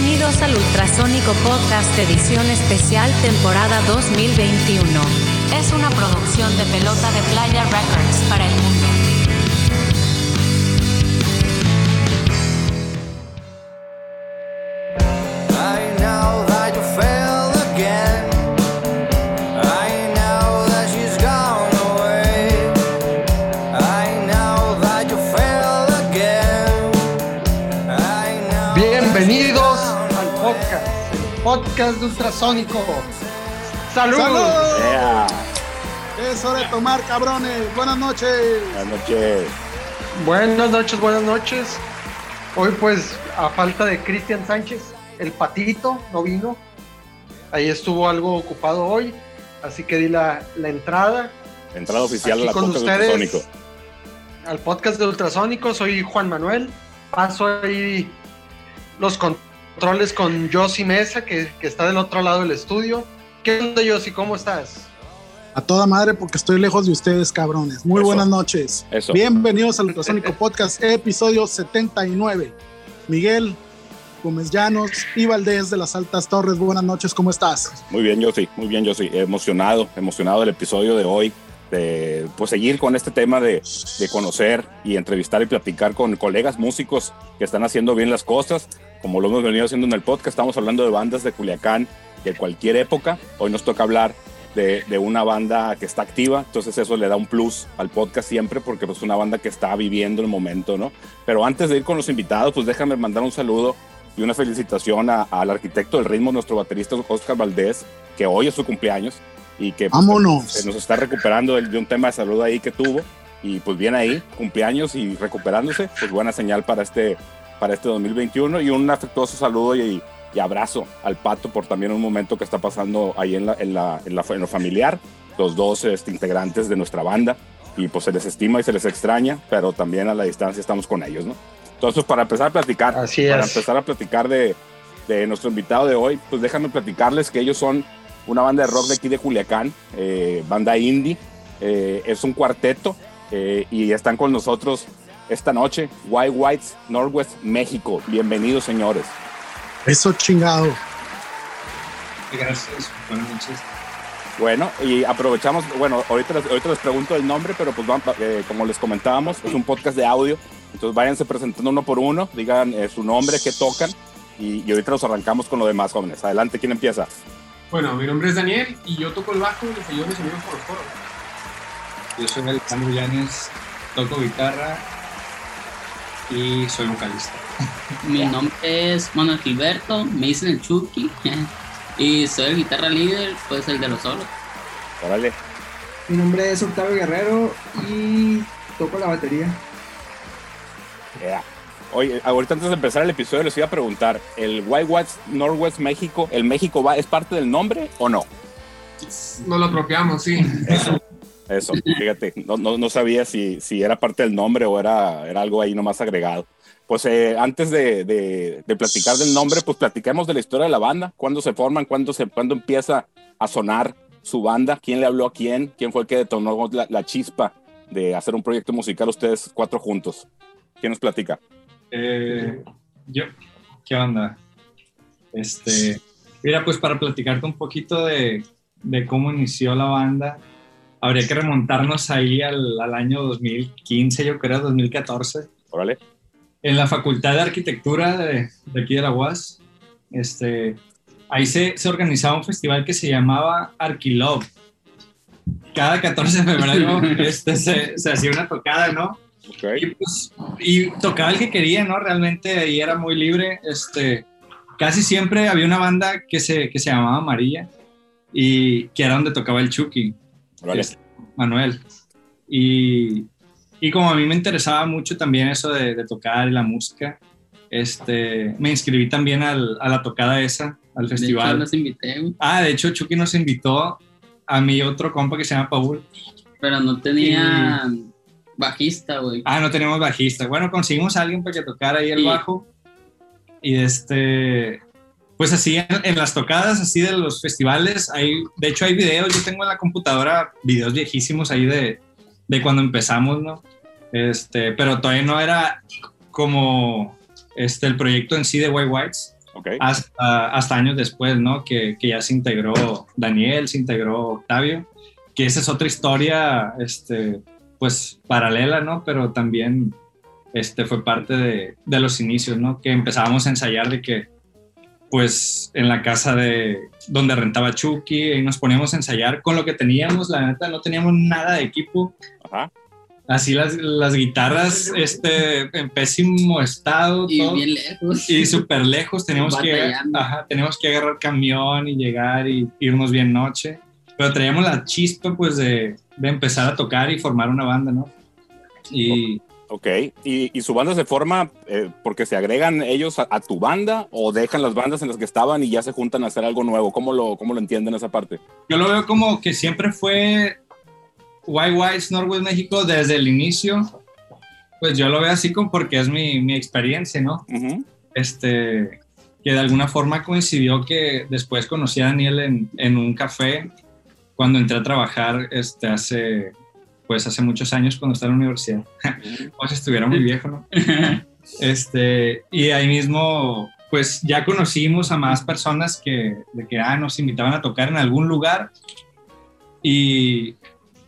Bienvenidos al Ultrasónico Podcast Edición Especial Temporada 2021. Es una producción de Pelota de Playa Records para el mundo. Podcast de Ultrasónico. ¡Salud! Yeah. Es hora de tomar, cabrones. Buenas noches. Buenas noches. Buenas noches, buenas noches. Hoy pues a falta de Cristian Sánchez, el patito no vino. Ahí estuvo algo ocupado hoy, así que di la, la entrada Entrada oficial Aquí a la con podcast de ustedes. Ultrasónico. al podcast de Ultrasónico. Soy Juan Manuel. Paso ahí los controles con Josie Mesa, que, que está del otro lado del estudio. ¿Qué onda, Josie? ¿Cómo estás? A toda madre porque estoy lejos de ustedes, cabrones. Muy Eso. buenas noches. Eso. Bienvenidos al Ultrasónico Podcast, episodio 79. Miguel Gómez Llanos y Valdés de las Altas Torres. Buenas noches, ¿cómo estás? Muy bien, yo sí, muy bien, yo sí. Emocionado, emocionado del episodio de hoy. De pues seguir con este tema de, de conocer y entrevistar y platicar con colegas músicos que están haciendo bien las cosas. Como lo hemos venido haciendo en el podcast, estamos hablando de bandas de Culiacán de cualquier época. Hoy nos toca hablar de, de una banda que está activa, entonces eso le da un plus al podcast siempre porque pues, es una banda que está viviendo el momento, ¿no? Pero antes de ir con los invitados, pues déjame mandar un saludo y una felicitación a- al arquitecto del ritmo, nuestro baterista Oscar Valdés, que hoy es su cumpleaños y que pues, se nos está recuperando de, de un tema de salud ahí que tuvo y pues bien ahí, cumpleaños y recuperándose, pues buena señal para este, para este 2021 y un afectuoso saludo y, y abrazo al Pato por también un momento que está pasando ahí en, la, en, la, en, la- en lo familiar, los dos este, integrantes de nuestra banda. Y pues se les estima y se les extraña, pero también a la distancia estamos con ellos, ¿no? Entonces, para empezar a platicar, Así para empezar a platicar de, de nuestro invitado de hoy, pues déjame platicarles que ellos son una banda de rock de aquí de Culiacán, eh, banda indie, eh, es un cuarteto eh, y están con nosotros esta noche, White Whites Northwest México. Bienvenidos, señores. Eso chingado. Gracias, buenas noches. Bueno, y aprovechamos, bueno, ahorita les, ahorita les pregunto el nombre, pero pues van- eh, como les comentábamos, es un podcast de audio, entonces váyanse presentando uno por uno, digan eh, su nombre, qué tocan, y, y ahorita los arrancamos con lo demás, jóvenes. Adelante, ¿quién empieza? Bueno, mi nombre es Daniel y yo toco el bajo y les ayudo a mis amigos por los coros. Yo soy Alejandro Llanes, toco guitarra y soy vocalista. Mi nombre es Manuel Gilberto, me dicen el Chucky y soy el guitarra líder, pues el de los solos. Órale. Mi nombre es Octavio Guerrero y toco la batería. Yeah. Oye, ahorita antes de empezar el episodio les iba a preguntar, ¿el White Whites Northwest México, el México va, es parte del nombre o no? Nos lo apropiamos, sí. Eso, fíjate, no, no, no sabía si, si era parte del nombre o era, era algo ahí nomás agregado. Pues eh, antes de, de- de platicar del nombre, pues platiquemos de la historia de la banda, cuándo se forman, cuándo, se, cuándo empieza a sonar su banda, quién le habló a quién, quién fue el que detonó la, la chispa de hacer un proyecto musical ustedes cuatro juntos. ¿Quién nos platica? Eh, yo, ¿qué onda? Este, mira, pues para platicarte un poquito de, de cómo inició la banda, habría que remontarnos ahí al, al año 2015, yo creo, 2014. Órale. en la Facultad de Arquitectura de, de aquí de la UAS, este, ahí se, se organizaba un festival que se llamaba Arquilove. Cada 14 de febrero este, se, se hacía una tocada, ¿no? Ok. Y, pues, y tocaba el que quería, ¿no? Realmente ahí era muy libre. Este, casi siempre había una banda que se, que se llamaba Amarilla y que era donde tocaba el Chucky. Órale. Este, Manuel. Y, y como a mí me interesaba mucho también eso de, de tocar y la música, este, me inscribí también al- a la tocada esa, al De hecho, festival. invité, Ah, de hecho, Chucky nos invitó a mi otro compa que se llama Paul. pero no tenían bajista, güey. Ah, no tenemos bajista. Bueno, conseguimos a alguien para que tocara ahí el Sí. bajo. Y este, pues así en, en las tocadas, así de los festivales, hay, de hecho hay videos, yo tengo en la computadora videos viejísimos ahí de, de cuando empezamos, ¿no? Este, pero todavía no era como este, el proyecto en sí de White Whites. Hasta años después, ¿no? Que, que ya se integró Daniel, se integró Octavio, que esa es otra historia, este, pues paralela, ¿no? Pero también este, fue parte de, de los inicios, ¿no? Que empezábamos a ensayar de que, pues, en la casa de donde rentaba Chucky, y nos poníamos a ensayar con lo que teníamos, la neta, no teníamos nada de equipo, Ajá. así las, las guitarras, este, en pésimo estado, Y todo bien lejos. y súper lejos, teníamos que, ajá, teníamos que agarrar camión y llegar y irnos bien noche, pero traíamos la chispa pues de, de empezar a tocar y formar una banda, ¿no? Y Ok. ¿Y, y su banda se forma eh, porque se agregan ellos a, a tu banda o dejan las bandas en las que estaban y ya se juntan a hacer algo nuevo? ¿Cómo lo, cómo lo entienden esa parte? yo lo veo como que siempre fue Whites Northwest México desde el inicio, pues yo lo veo así como porque es mi, mi experiencia, ¿no? Este, que de alguna forma coincidió que después conocí a Daniel en, en un café cuando entré a trabajar este, hace, pues hace muchos años cuando estaba en la universidad. Como si estuviera muy viejo, ¿no? Este, y ahí mismo, pues ya conocimos a más personas que, de que ah, nos invitaban a tocar en algún lugar y,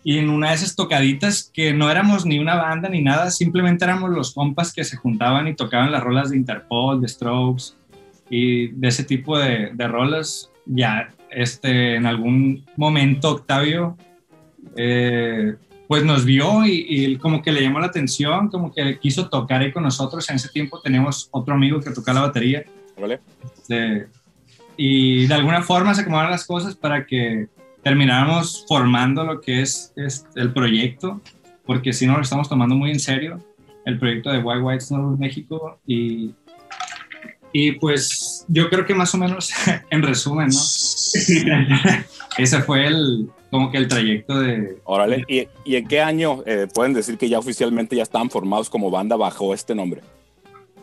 y en una de esas tocaditas que no éramos ni una banda ni nada, simplemente éramos los compas que se juntaban y tocaban las rolas de Interpol, de Strokes y de ese tipo de, de rolas. Ya este, en algún momento Octavio eh, pues nos vio y, y como que le llamó la atención, como que quiso tocar ahí con nosotros. En ese tiempo teníamos otro amigo que tocaba la batería. Órale. Este, y de alguna forma se acomodaron las cosas para que termináramos formando lo que es, es el proyecto, porque si no lo estamos tomando muy en serio, el proyecto de White White Snow México. Y, y pues yo creo que más o menos en resumen, ¿no? Ese fue el, como que el trayecto de... Órale. ¿Y, y en qué año eh, pueden decir que ya oficialmente ya estaban formados como banda bajo este nombre?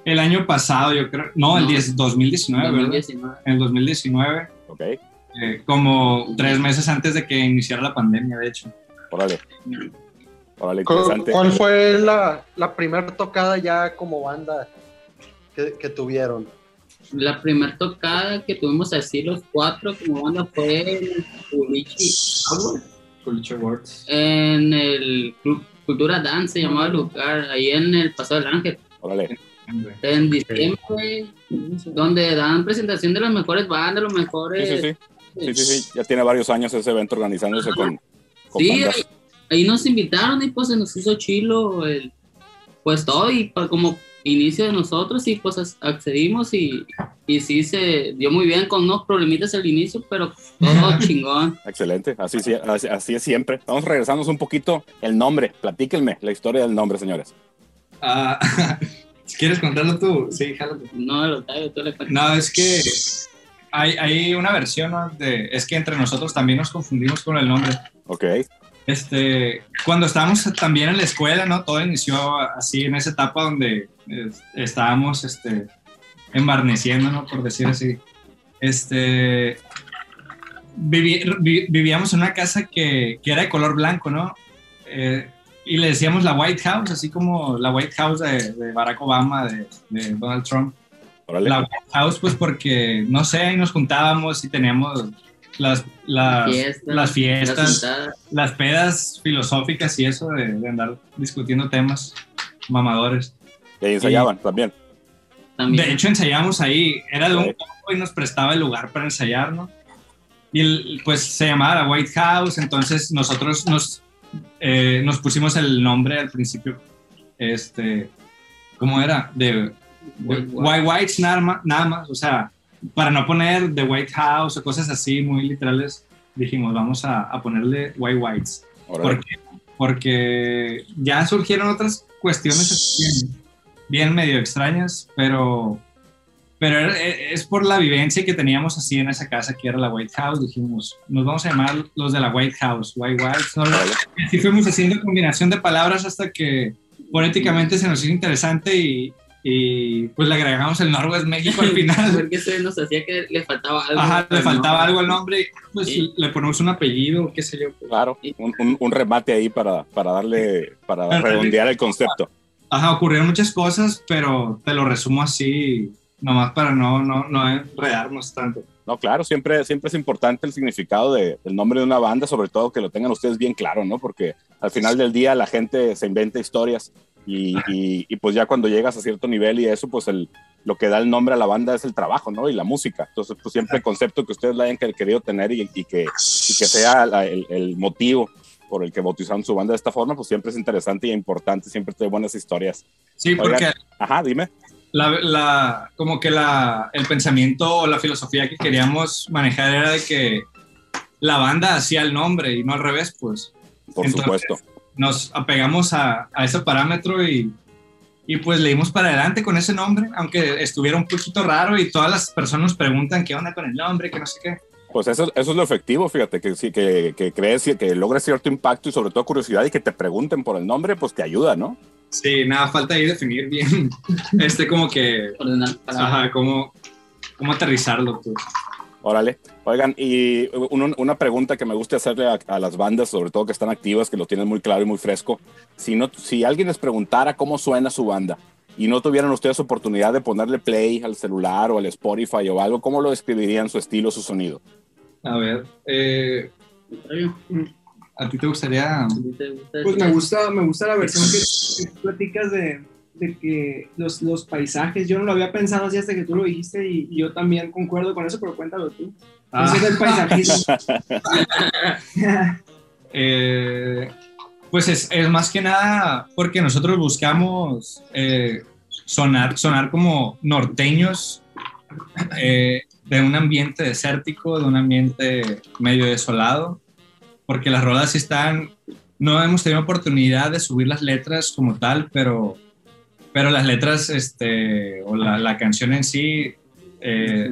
El año pasado, yo creo, no, el No. 10 2019, ¿verdad? 2019. En el 2019, Ok. eh, como tres meses antes de que iniciara la pandemia, de hecho. Órale. Órale, ¿Cu- interesante. ¿Cuál fue la, la primera tocada ya como banda que, que tuvieron? La primera tocada que tuvimos así los cuatro como banda fue en Words. en el Club Cultura Dance, se llamaba el lugar, ahí en el Paso del Ángel. Órale. En diciembre, donde dan presentación de las mejores bandas, los Sí, mejores... sí, sí. Sí, sí, sí. Ya tiene varios años ese evento organizándose con, con Sí, ahí, ahí nos invitaron y pues se nos hizo chilo el, pues todo y pa- como inicio de nosotros y pues accedimos y, y sí se dio muy bien con unos problemitas al inicio, pero todo chingón. Excelente. Así, sí- así, así es siempre. Vamos a regresarnos un poquito. El nombre. Platíquenme la historia del nombre, señores. Ah, si quieres contarlo tú, sí, jálate. No, lo traigo, tú le cuentas. No, es que hay, hay una versión ¿no? de. Es que entre nosotros también nos confundimos con el nombre. Ok. Este, cuando estábamos también en la escuela, ¿no? Todo inició así en esa etapa donde eh, estábamos este, embarneciendo, ¿no? Por decir así. Este, vivi- vivíamos en una casa que, que era de color blanco, ¿no? Eh, y le decíamos la White House, así como la White House de, de Barack Obama, de, de Donald Trump. Órale. La White House, pues porque, no sé, ahí nos juntábamos y teníamos las, las, Fiestas, las fiestas, las las pedas filosóficas y eso de, de andar discutiendo temas mamadores. Y ahí ensayaban también. También. De hecho, ensayamos ahí, era de un combo y nos prestaba el lugar para ensayar, ¿no? Y el- pues se llamaba la White House, entonces nosotros nos, eh, nos pusimos el nombre al principio, este, ¿cómo era? De, de White White Whites nada más, nada más, o sea, para no poner The White House o cosas así muy literales, dijimos, vamos a, a ponerle White Whites. Porque, porque ya surgieron otras cuestiones bien, bien medio extrañas, pero, pero e- es por la vivencia que teníamos así en esa casa que era la White House. Dijimos, nos vamos a llamar los de la White House, White Whites. ¿no? Así fuimos haciendo combinación de palabras hasta que fonéticamente se nos hizo interesante y, y pues le agregamos el Norwest México al final. Porque se nos hacía que le faltaba algo. Ajá, le pero faltaba no. algo al nombre, pues Sí. le ponemos un apellido, qué sé yo. Claro. Un, un- un remate ahí para, para darle, para redondear el concepto. Ajá, ocurrieron muchas cosas, pero te lo resumo así nomás para no, no, no enredarnos tanto. No, claro, siempre, siempre es importante el significado de- del nombre de una banda, sobre todo que lo tengan ustedes bien claro, ¿no? Porque al final del día la gente se inventa historias y, y- y pues ya cuando llegas a cierto nivel y eso, pues el, lo que da el nombre a la banda es el trabajo, ¿no? Y la música. Entonces, pues siempre el concepto que ustedes le hayan que- querido tener y, y que, que sea la- el, el motivo por el que bautizaron su banda de esta forma, pues siempre es interesante y importante, siempre trae buenas historias. Sí, porque Oigan. Ajá, dime. la, la- como que la, el pensamiento o la filosofía que queríamos manejar era de que la banda hacía el nombre y no al revés, pues Por Entonces, supuesto. Nos apegamos a, a ese parámetro y, y pues le dimos para adelante con ese nombre, aunque estuviera un poquito raro y todas las personas nos preguntan qué onda con el nombre, que no sé qué. Pues eso, eso es lo efectivo, fíjate, que, sí, que, que crees y que logres cierto impacto y sobre todo curiosidad y que te pregunten por el nombre, pues te ayuda, ¿no? Sí, nada, falta ahí definir bien, este como que, Ordenar ajá, cómo, cómo aterrizarlo, pues. Órale. Oigan, y un- una pregunta que me gusta hacerle a, a las bandas, sobre todo que están activas, que lo tienen muy claro y muy fresco. Si, no, si alguien les preguntara cómo suena su banda y no tuvieran ustedes oportunidad de ponerle play al celular o al Spotify o algo, ¿cómo lo describirían su estilo, su sonido? A ver, eh, ¿a ti te gustaría...? Pues me gusta, me gusta la versión que, que tú platicas de, de que los, los paisajes, yo no lo había pensado así hasta que tú lo dijiste y, y yo también concuerdo con eso, pero cuéntalo tú. Ah. Ese es el paisajismo. Eh, pues es, es más que nada porque nosotros buscamos eh, sonar, sonar como norteños eh, de un ambiente desértico, de un ambiente medio desolado, porque las rolas sí están, no hemos tenido oportunidad de subir las letras como tal, pero, pero las letras, este, o la, la canción en sí, eh,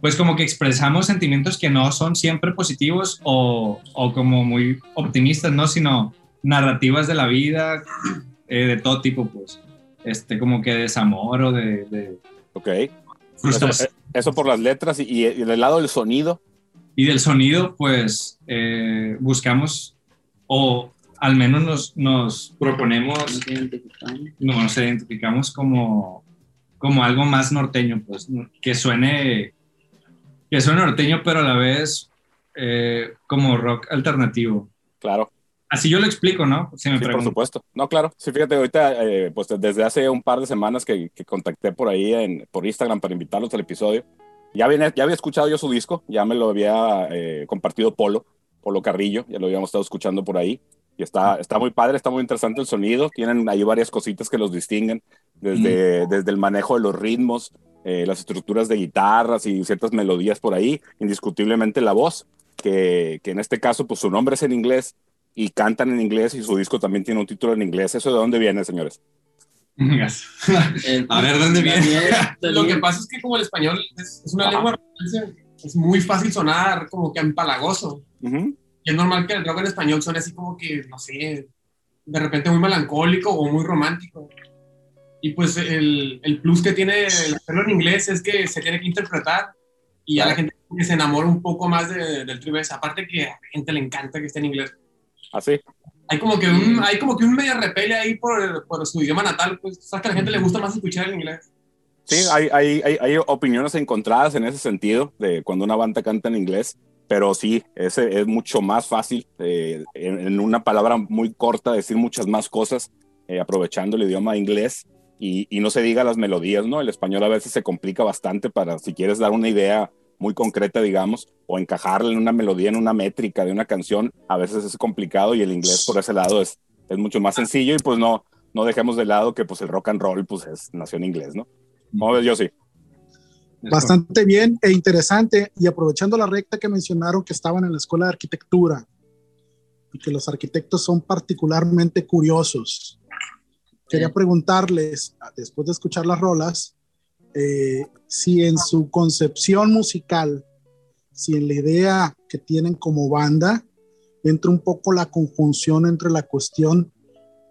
pues como que expresamos sentimientos que no son siempre positivos o, o como muy optimistas, ¿no? Sino narrativas de la vida, eh, de todo tipo, pues. Este, como que desamor o de, de Ok. Eso, frustración. eso por las letras y, y del lado del sonido. Y del sonido, pues, eh, buscamos o al menos nos, nos proponemos, No nos identificamos como, como algo más norteño, pues, que suene, que suene norteño, pero a la vez eh, como rock alternativo. Claro. Así yo lo explico, ¿no? Si me Sí, por supuesto. No, claro. Sí, fíjate, ahorita, eh, pues desde hace un par de semanas que, que contacté por ahí en, por Instagram para invitarlos al episodio, ya, viene, ya había escuchado yo su disco, ya me lo había eh, compartido Polo, Polo Carrillo, ya lo habíamos estado escuchando por ahí. Y está, está muy padre, está muy interesante el sonido. Tienen ahí varias cositas que los distinguen, desde, desde el manejo de los ritmos, eh, las estructuras de guitarras y ciertas melodías por ahí. Indiscutiblemente la voz, que, que en este caso, pues su nombre es en inglés y cantan en inglés y su disco también tiene un título en inglés. ¿Eso de dónde viene, señores? El- A ver, ¿dónde viene? Lo que pasa es que como el español es, es una Ajá. lengua es muy fácil sonar como que empalagoso. Ujú. Y es normal que el rock en español suene así como que, no sé, de repente muy melancólico o muy romántico. Y pues el, el plus que tiene el hacerlo en inglés es que se tiene que interpretar y ya la gente se enamora un poco más de- del tribes. Aparte que a la gente le encanta que esté en inglés. Así. Hay como que un, hay como que un medio repele ahí por, por su idioma natal, pues sabes que a la gente le gusta más escuchar el inglés. Sí, hay, hay, hay, hay opiniones encontradas en ese sentido de cuando una banda canta en inglés, pero sí, ese es mucho más fácil, eh, en, en una palabra muy corta, decir muchas más cosas, eh, aprovechando el idioma inglés y, y no se diga las melodías, ¿no? El español a veces se complica bastante para, si quieres dar una idea muy concreta, digamos, o encajarla en una melodía, en una métrica de una canción, a veces es complicado y el inglés por ese lado es, es mucho más sencillo y pues no, no dejemos de lado que pues el rock and roll pues es, nació en inglés, ¿no? ¿Cómo ves, yo sí? Bastante bien e interesante. Y aprovechando la recta que mencionaron que estaban en la escuela de arquitectura y que los arquitectos son particularmente curiosos, quería preguntarles, después de escuchar las rolas, eh, si en su concepción musical, si en la idea que tienen como banda, entra un poco la conjunción entre la cuestión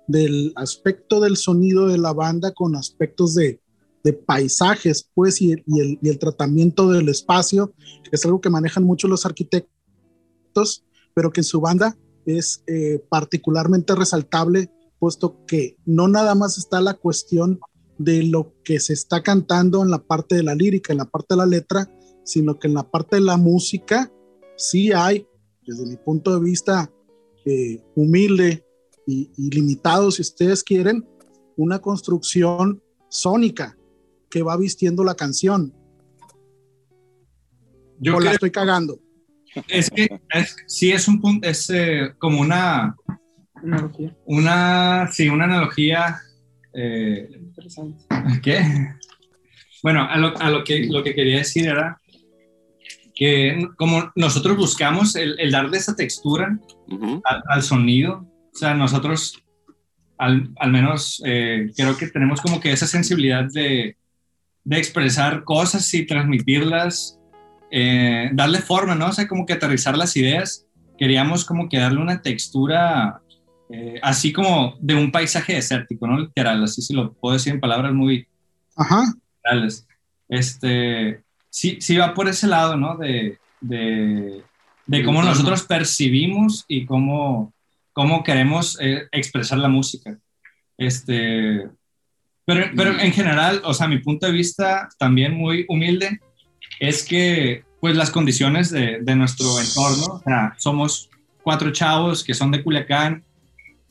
del aspecto del sonido de la banda con aspectos de, de paisajes, pues, y, el, tratamiento del espacio, es algo que manejan mucho los arquitectos, pero que en su banda es eh, particularmente resaltable, puesto que no nada más está la cuestión de lo que se está cantando en la parte de la lírica, en la parte de la letra, sino que en la parte de la música sí hay, desde mi punto de vista eh, humilde y limitado, si ustedes quieren, una construcción sónica que va vistiendo la canción. Yo o la estoy cagando. Es que es- sí es un punto, es eh, como una, Analogía. una, sí, una analogía. eh, Interesante. ¿Qué? Bueno, a lo, a lo que, lo que quería decir era que como nosotros buscamos el, el darle esa textura al sonido, o sea, nosotros al, al menos eh, creo que tenemos como que esa sensibilidad de, de expresar cosas y transmitirlas, eh, darle forma, ¿no? O sea, como que aterrizar las ideas. Queríamos como que darle una textura eh, así como de un paisaje desértico, ¿no? Literal, así si lo puedo decir en palabras muy Ajá. literales. Este, sí, sí va por ese lado, ¿no? De, de, de cómo nosotros percibimos y cómo, cómo queremos eh, expresar la música. Este, pero, pero en general, o sea, mi punto de vista también muy humilde es que, pues, las condiciones de, de nuestro entorno, o sea, somos cuatro chavos que son de Culiacán,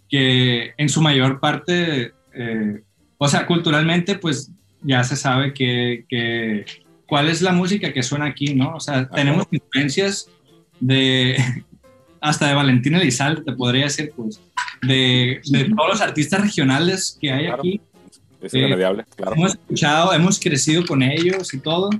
que en su mayor parte, eh, o sea, culturalmente, pues, ya se sabe que, que cuál es la música que suena aquí, ¿no? O sea, tenemos influencias de hasta de Valentín Elizalde, te podría decir, pues, de, de todos los artistas regionales que hay Claro. Es Eh, irremediable, claro. Hemos escuchado, hemos crecido con ellos y todo.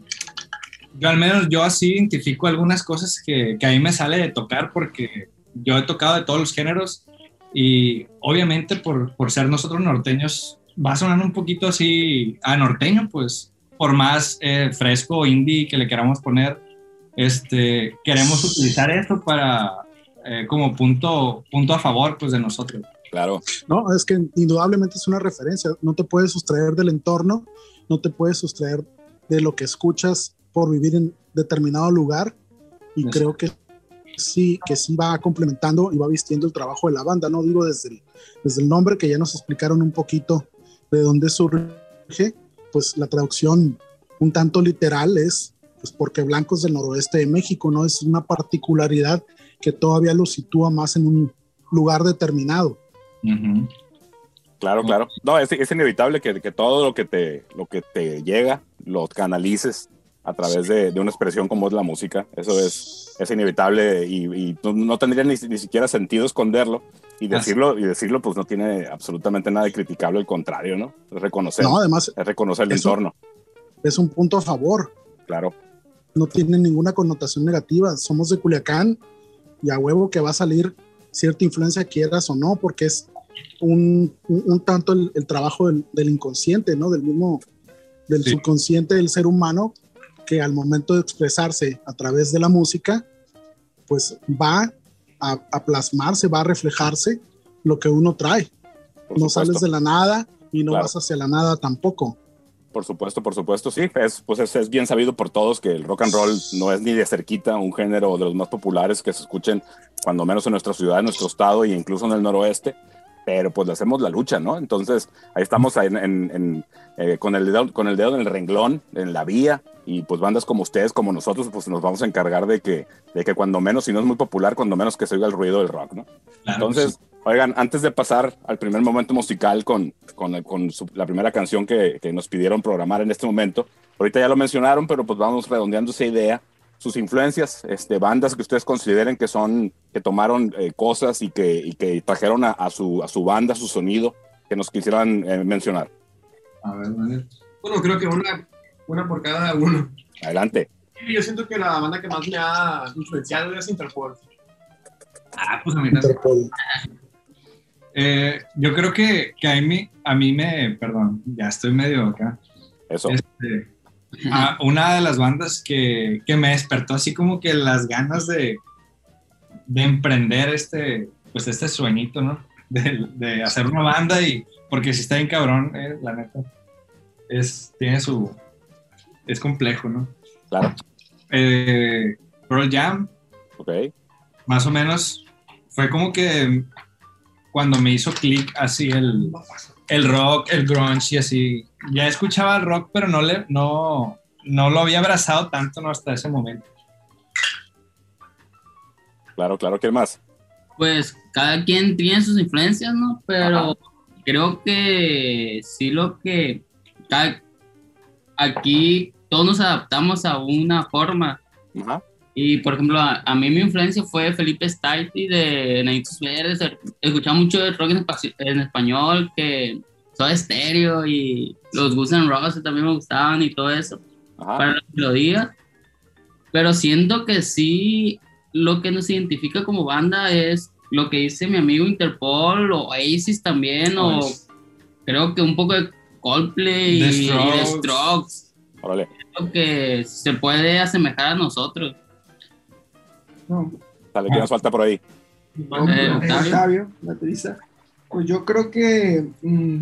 Yo al menos yo así identifico algunas cosas que, que a mí me sale de tocar porque yo he tocado de todos los géneros y obviamente por, por ser nosotros norteños va a sonar un poquito así a norteño, pues por más eh, fresco o indie que le queramos poner, este, queremos utilizar esto para eh, como punto, punto a favor pues de nosotros. Claro, No, es que indudablemente es una referencia. No te puedes sustraer del entorno, no te puedes sustraer de lo que escuchas por vivir en determinado lugar. Y Eso. creo que sí, que sí va complementando y va vistiendo el trabajo de la banda. No digo desde el, desde el nombre que ya nos explicaron un poquito de dónde surge, pues la traducción un tanto literal es pues porque blancos del noroeste de México, ¿no? Es una particularidad que todavía lo sitúa más en un lugar determinado. Claro, claro. No, es, es inevitable que, que todo lo que, te, lo que te llega lo canalices a través de, de una expresión como es la música. Eso es, es inevitable y, y no, no tendría ni, ni siquiera sentido esconderlo. Y decirlo, y decirlo, pues no tiene absolutamente nada de criticable, al contrario, ¿no? Es reconocer, No, además es reconocer el entorno, es un punto a favor. claro. no tiene ninguna connotación negativa. Somos de Culiacán y a huevo que va a salir cierta influencia, quieras o no, porque es un, un- un tanto el, el trabajo del, del inconsciente, ¿no? Del mismo, del Sí. subconsciente del ser humano, que al momento de expresarse a través de la música, pues va a, a plasmarse, va a reflejarse lo que uno trae. Por no supuesto. sales de la nada y no Claro. vas hacia la nada tampoco. Por supuesto, por supuesto, sí. Es, pues es, es bien sabido por todos que el rock and roll no es ni de cerquita un género de los más populares que se escuchen, cuando menos en nuestra ciudad, en nuestro estado e incluso en el noroeste. Pero pues le hacemos la lucha, ¿no? Entonces ahí estamos en, en- en, eh, con, el dedo, con el dedo en el renglón, en la vía, y pues bandas como ustedes, como nosotros, pues nos vamos a encargar de que, de que cuando menos, si no es muy popular, cuando menos que se oiga el ruido del rock, ¿no? Claro, Entonces, oigan, antes de pasar al primer momento musical con, con, con su- la primera canción que, que nos pidieron programar en este momento, ahorita ya lo mencionaron, pero pues vamos redondeando esa idea, sus influencias, este, bandas que ustedes consideren que son, que tomaron eh, cosas y que, y que trajeron a, a su, a su banda, a su sonido, que nos quisieran eh, mencionar. A ver, Daniel. Bueno, creo que una, una por cada uno. Adelante. Yo siento que la banda que más me ha influenciado es Interpol. Ah, pues a mí. Interpol. Eh, yo creo que, que a, mí, a mí me, perdón, ya estoy medio acá. Eso. Este, a- una de las bandas que, que me despertó así como que las ganas de, de emprender este, pues este sueñito, ¿no? De, de hacer una banda y, porque si está bien cabrón, eh, la neta, es, tiene su, es complejo, ¿no? Claro. Eh, Pearl Jam, Ok. más o menos, fue como que cuando me hizo clic así el, el rock, el grunge y así. Ya escuchaba el rock, pero no, le, no, no lo había abrazado tanto ¿no? hasta ese momento. Claro, claro, ¿qué más? Pues cada quien tiene sus influencias, ¿no? Pero Ajá. creo que sí lo que cada- aquí todos nos adaptamos a una forma. Ajá. Y por ejemplo, a, a mí mi influencia fue Felipe Staiti de Nanitos Verdes. Escuchaba mucho de rock en, en español, que Soda Stereo y los Guns N' Roses también me gustaban y todo eso Ajá. para la melodía. Pero siento que sí, lo que nos identifica como banda es lo que dice mi amigo Interpol o Oasis también, o Oasis. creo que un poco de Coldplay The y y Strokes. The Strokes, Órale. lo que se puede asemejar a nosotros. No. Dale, ¿qué nos falta por ahí? Eh, Octavio. Octavio, baterista. Pues yo creo que, mm,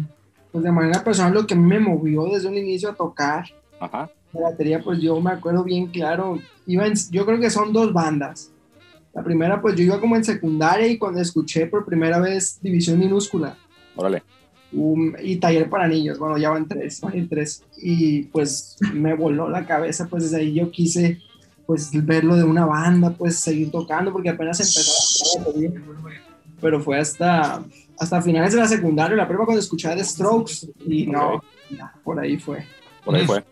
pues de manera personal, lo que me movió desde un inicio a tocar Ajá. la batería, pues yo me acuerdo bien claro. Iba en- yo creo que son dos bandas. La primera, pues yo iba como en secundaria y cuando escuché por primera vez División Minúscula Órale. um, y Taller para Niños, bueno, ya van tres, van en tres. Y pues me voló la cabeza, pues desde ahí yo quise pues verlo de una banda, pues seguir tocando, porque apenas empezaba a tocar. Pero fue hasta, hasta finales de la secundaria, la prueba cuando escuchaba The Strokes, y no, por ahí fue. Por ahí fue.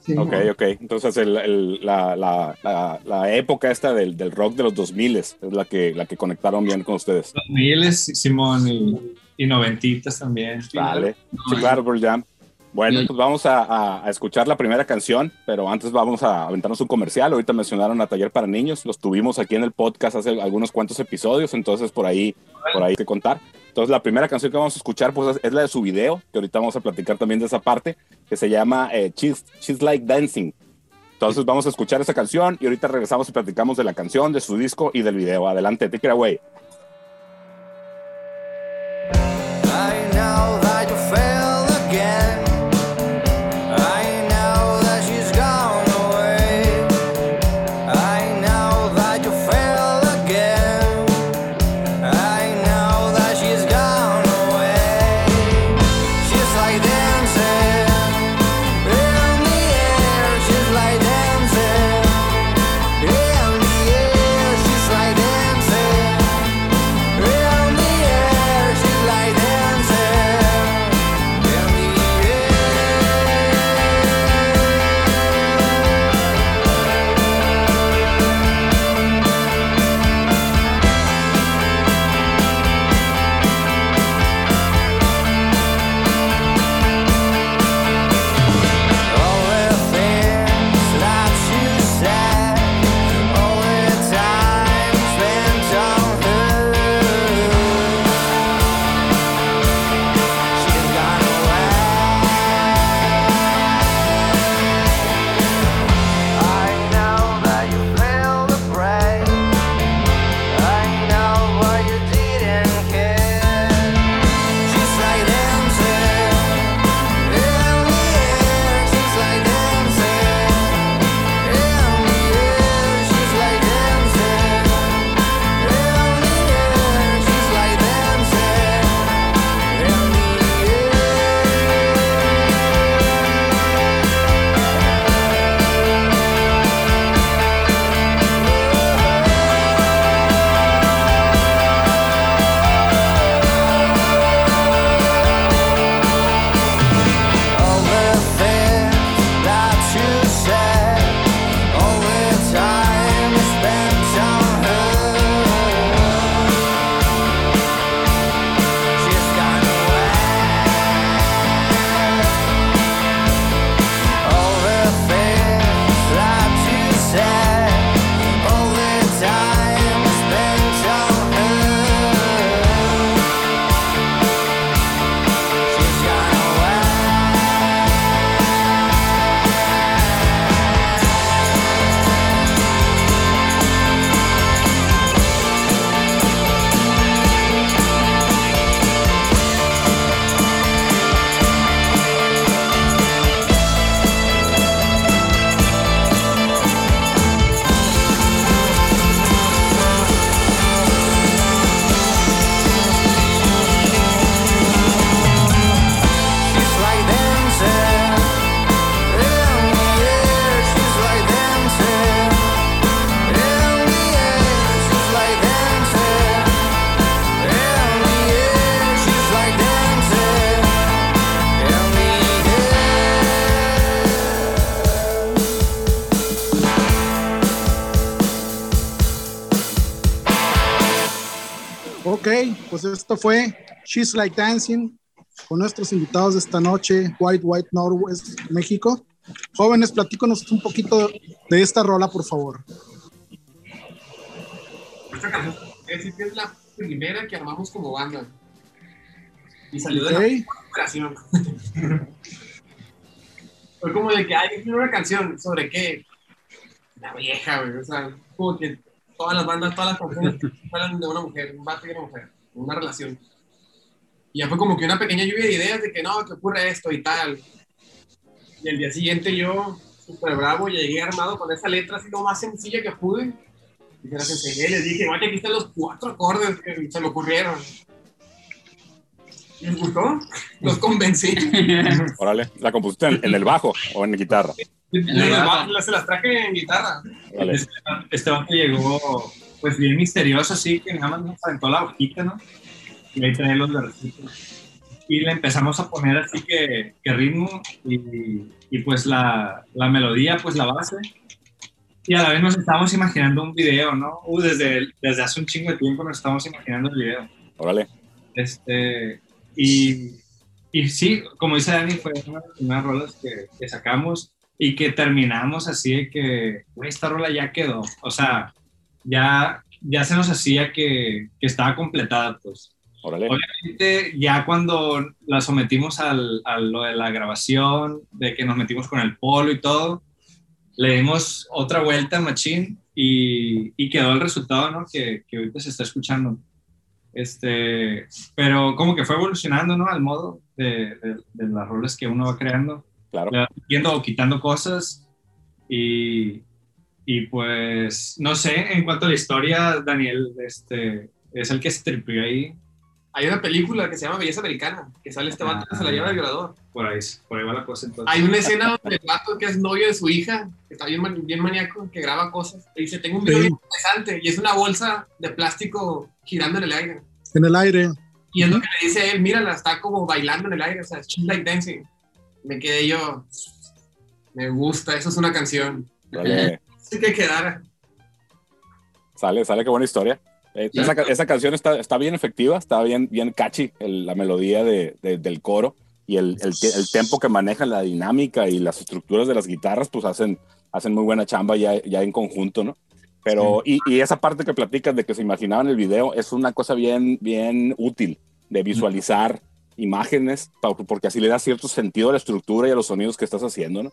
Sí, Ok, no. ok. Entonces el- el- la, la- la- la época esta del, del rock de los 2000 es la que, la que conectaron bien con ustedes. Los Miles, Simón y, y noventitas también. Vale. Sí, claro, Pearl Jam. Bueno, pues vamos a, a- a escuchar la primera canción, pero antes vamos a aventarnos un comercial. Ahorita mencionaron a Taller para Niños, los tuvimos aquí en el podcast hace algunos cuantos episodios, entonces por ahí, por ahí hay que contar. Entonces la primera canción que vamos a escuchar pues, es, la de su video, que ahorita vamos a platicar también de esa parte, que se llama eh, She's, She's Like Dancing. Entonces vamos a escuchar esa canción y ahorita regresamos y platicamos de la canción, de su disco y del video. Adelante, take it away. Pues esto fue She's Like Dancing con nuestros invitados de esta noche, White White Northwest, México. Jóvenes, platícanos un poquito de esta rola, por favor. Esta canción, es decir, que es la primera que armamos como banda. Y salió de la ocasión. Fue como de que hay una canción sobre qué. La vieja, güey. O sea, como que todas las bandas, todas las canciones hablan de una mujer, un vato y una mujer, una relación. Y ya fue como que una pequeña lluvia de ideas de que no, que ocurre esto y tal. Y el día siguiente yo, súper bravo, llegué armado con esa letra así lo más sencilla que pude. Y se las enseñé, les dije, vaya, aquí están los cuatro acordes que se me ocurrieron. ¿Les gustó? Los convencí. Órale, ¿la compusiste en, en el bajo o en guitarra? Les va- se las traje en guitarra. Órale. Este, este llegó, pues bien misterioso, así que nada más nos aventó la hojita, ¿no? Y ahí trae los versitos. Y le empezamos a poner así que, que ritmo y, y pues la, la melodía, pues la base. Y a la vez nos estábamos imaginando un video, ¿no? Uh, desde, desde hace un chingo de tiempo nos estábamos imaginando el video. Órale. Este, y, y sí, como dice Dani, fue una de las primeras rolas que, que sacamos y que terminamos así de que, "Güey, esta rola ya quedó. O sea, ya, ya se nos hacía que, que estaba completada, pues. Órale. Obviamente, ya cuando la sometimos al, a lo de la grabación, de que nos metimos con el polo y todo, le dimos otra vuelta a Machine y, y quedó el resultado, ¿no? Que, que ahorita se está escuchando. Este, pero como que fue evolucionando, ¿no? Al modo de, de, de las roles que uno va creando, Claro. metiendo o quitando cosas y, y pues, no sé, en cuanto a la historia, Daniel, este, es el que se tripió ahí, Hay una película que se llama Belleza Americana, que sale este vato que se la lleva de violador. por ahí, por ahí va la cosa entonces. Hay una escena donde el vato que es novio de su hija, que está bien, bien maníaco, que graba cosas, y dice, tengo un video Sí. interesante, y es una bolsa de plástico girando en el aire. En el aire. Y es lo que le dice a él, mírala, está como bailando en el aire, o sea, she's like dancing. Me quedé yo, me gusta, eso es una canción. Órale. Así que quedara. Sale, sale, qué buena historia. Eh, Sí. esa, esa canción está, está bien efectiva, está bien, bien catchy, el- la melodía de, de- del coro y el, el, el tempo que maneja, la dinámica y las estructuras de las guitarras, pues hacen, hacen muy buena chamba ya, ya en conjunto, ¿no? Pero, y, y esa parte que platicas de que se imaginaban el video es una cosa bien, bien útil de visualizar imágenes, porque así le da cierto sentido a la estructura y a los sonidos que estás haciendo, ¿no?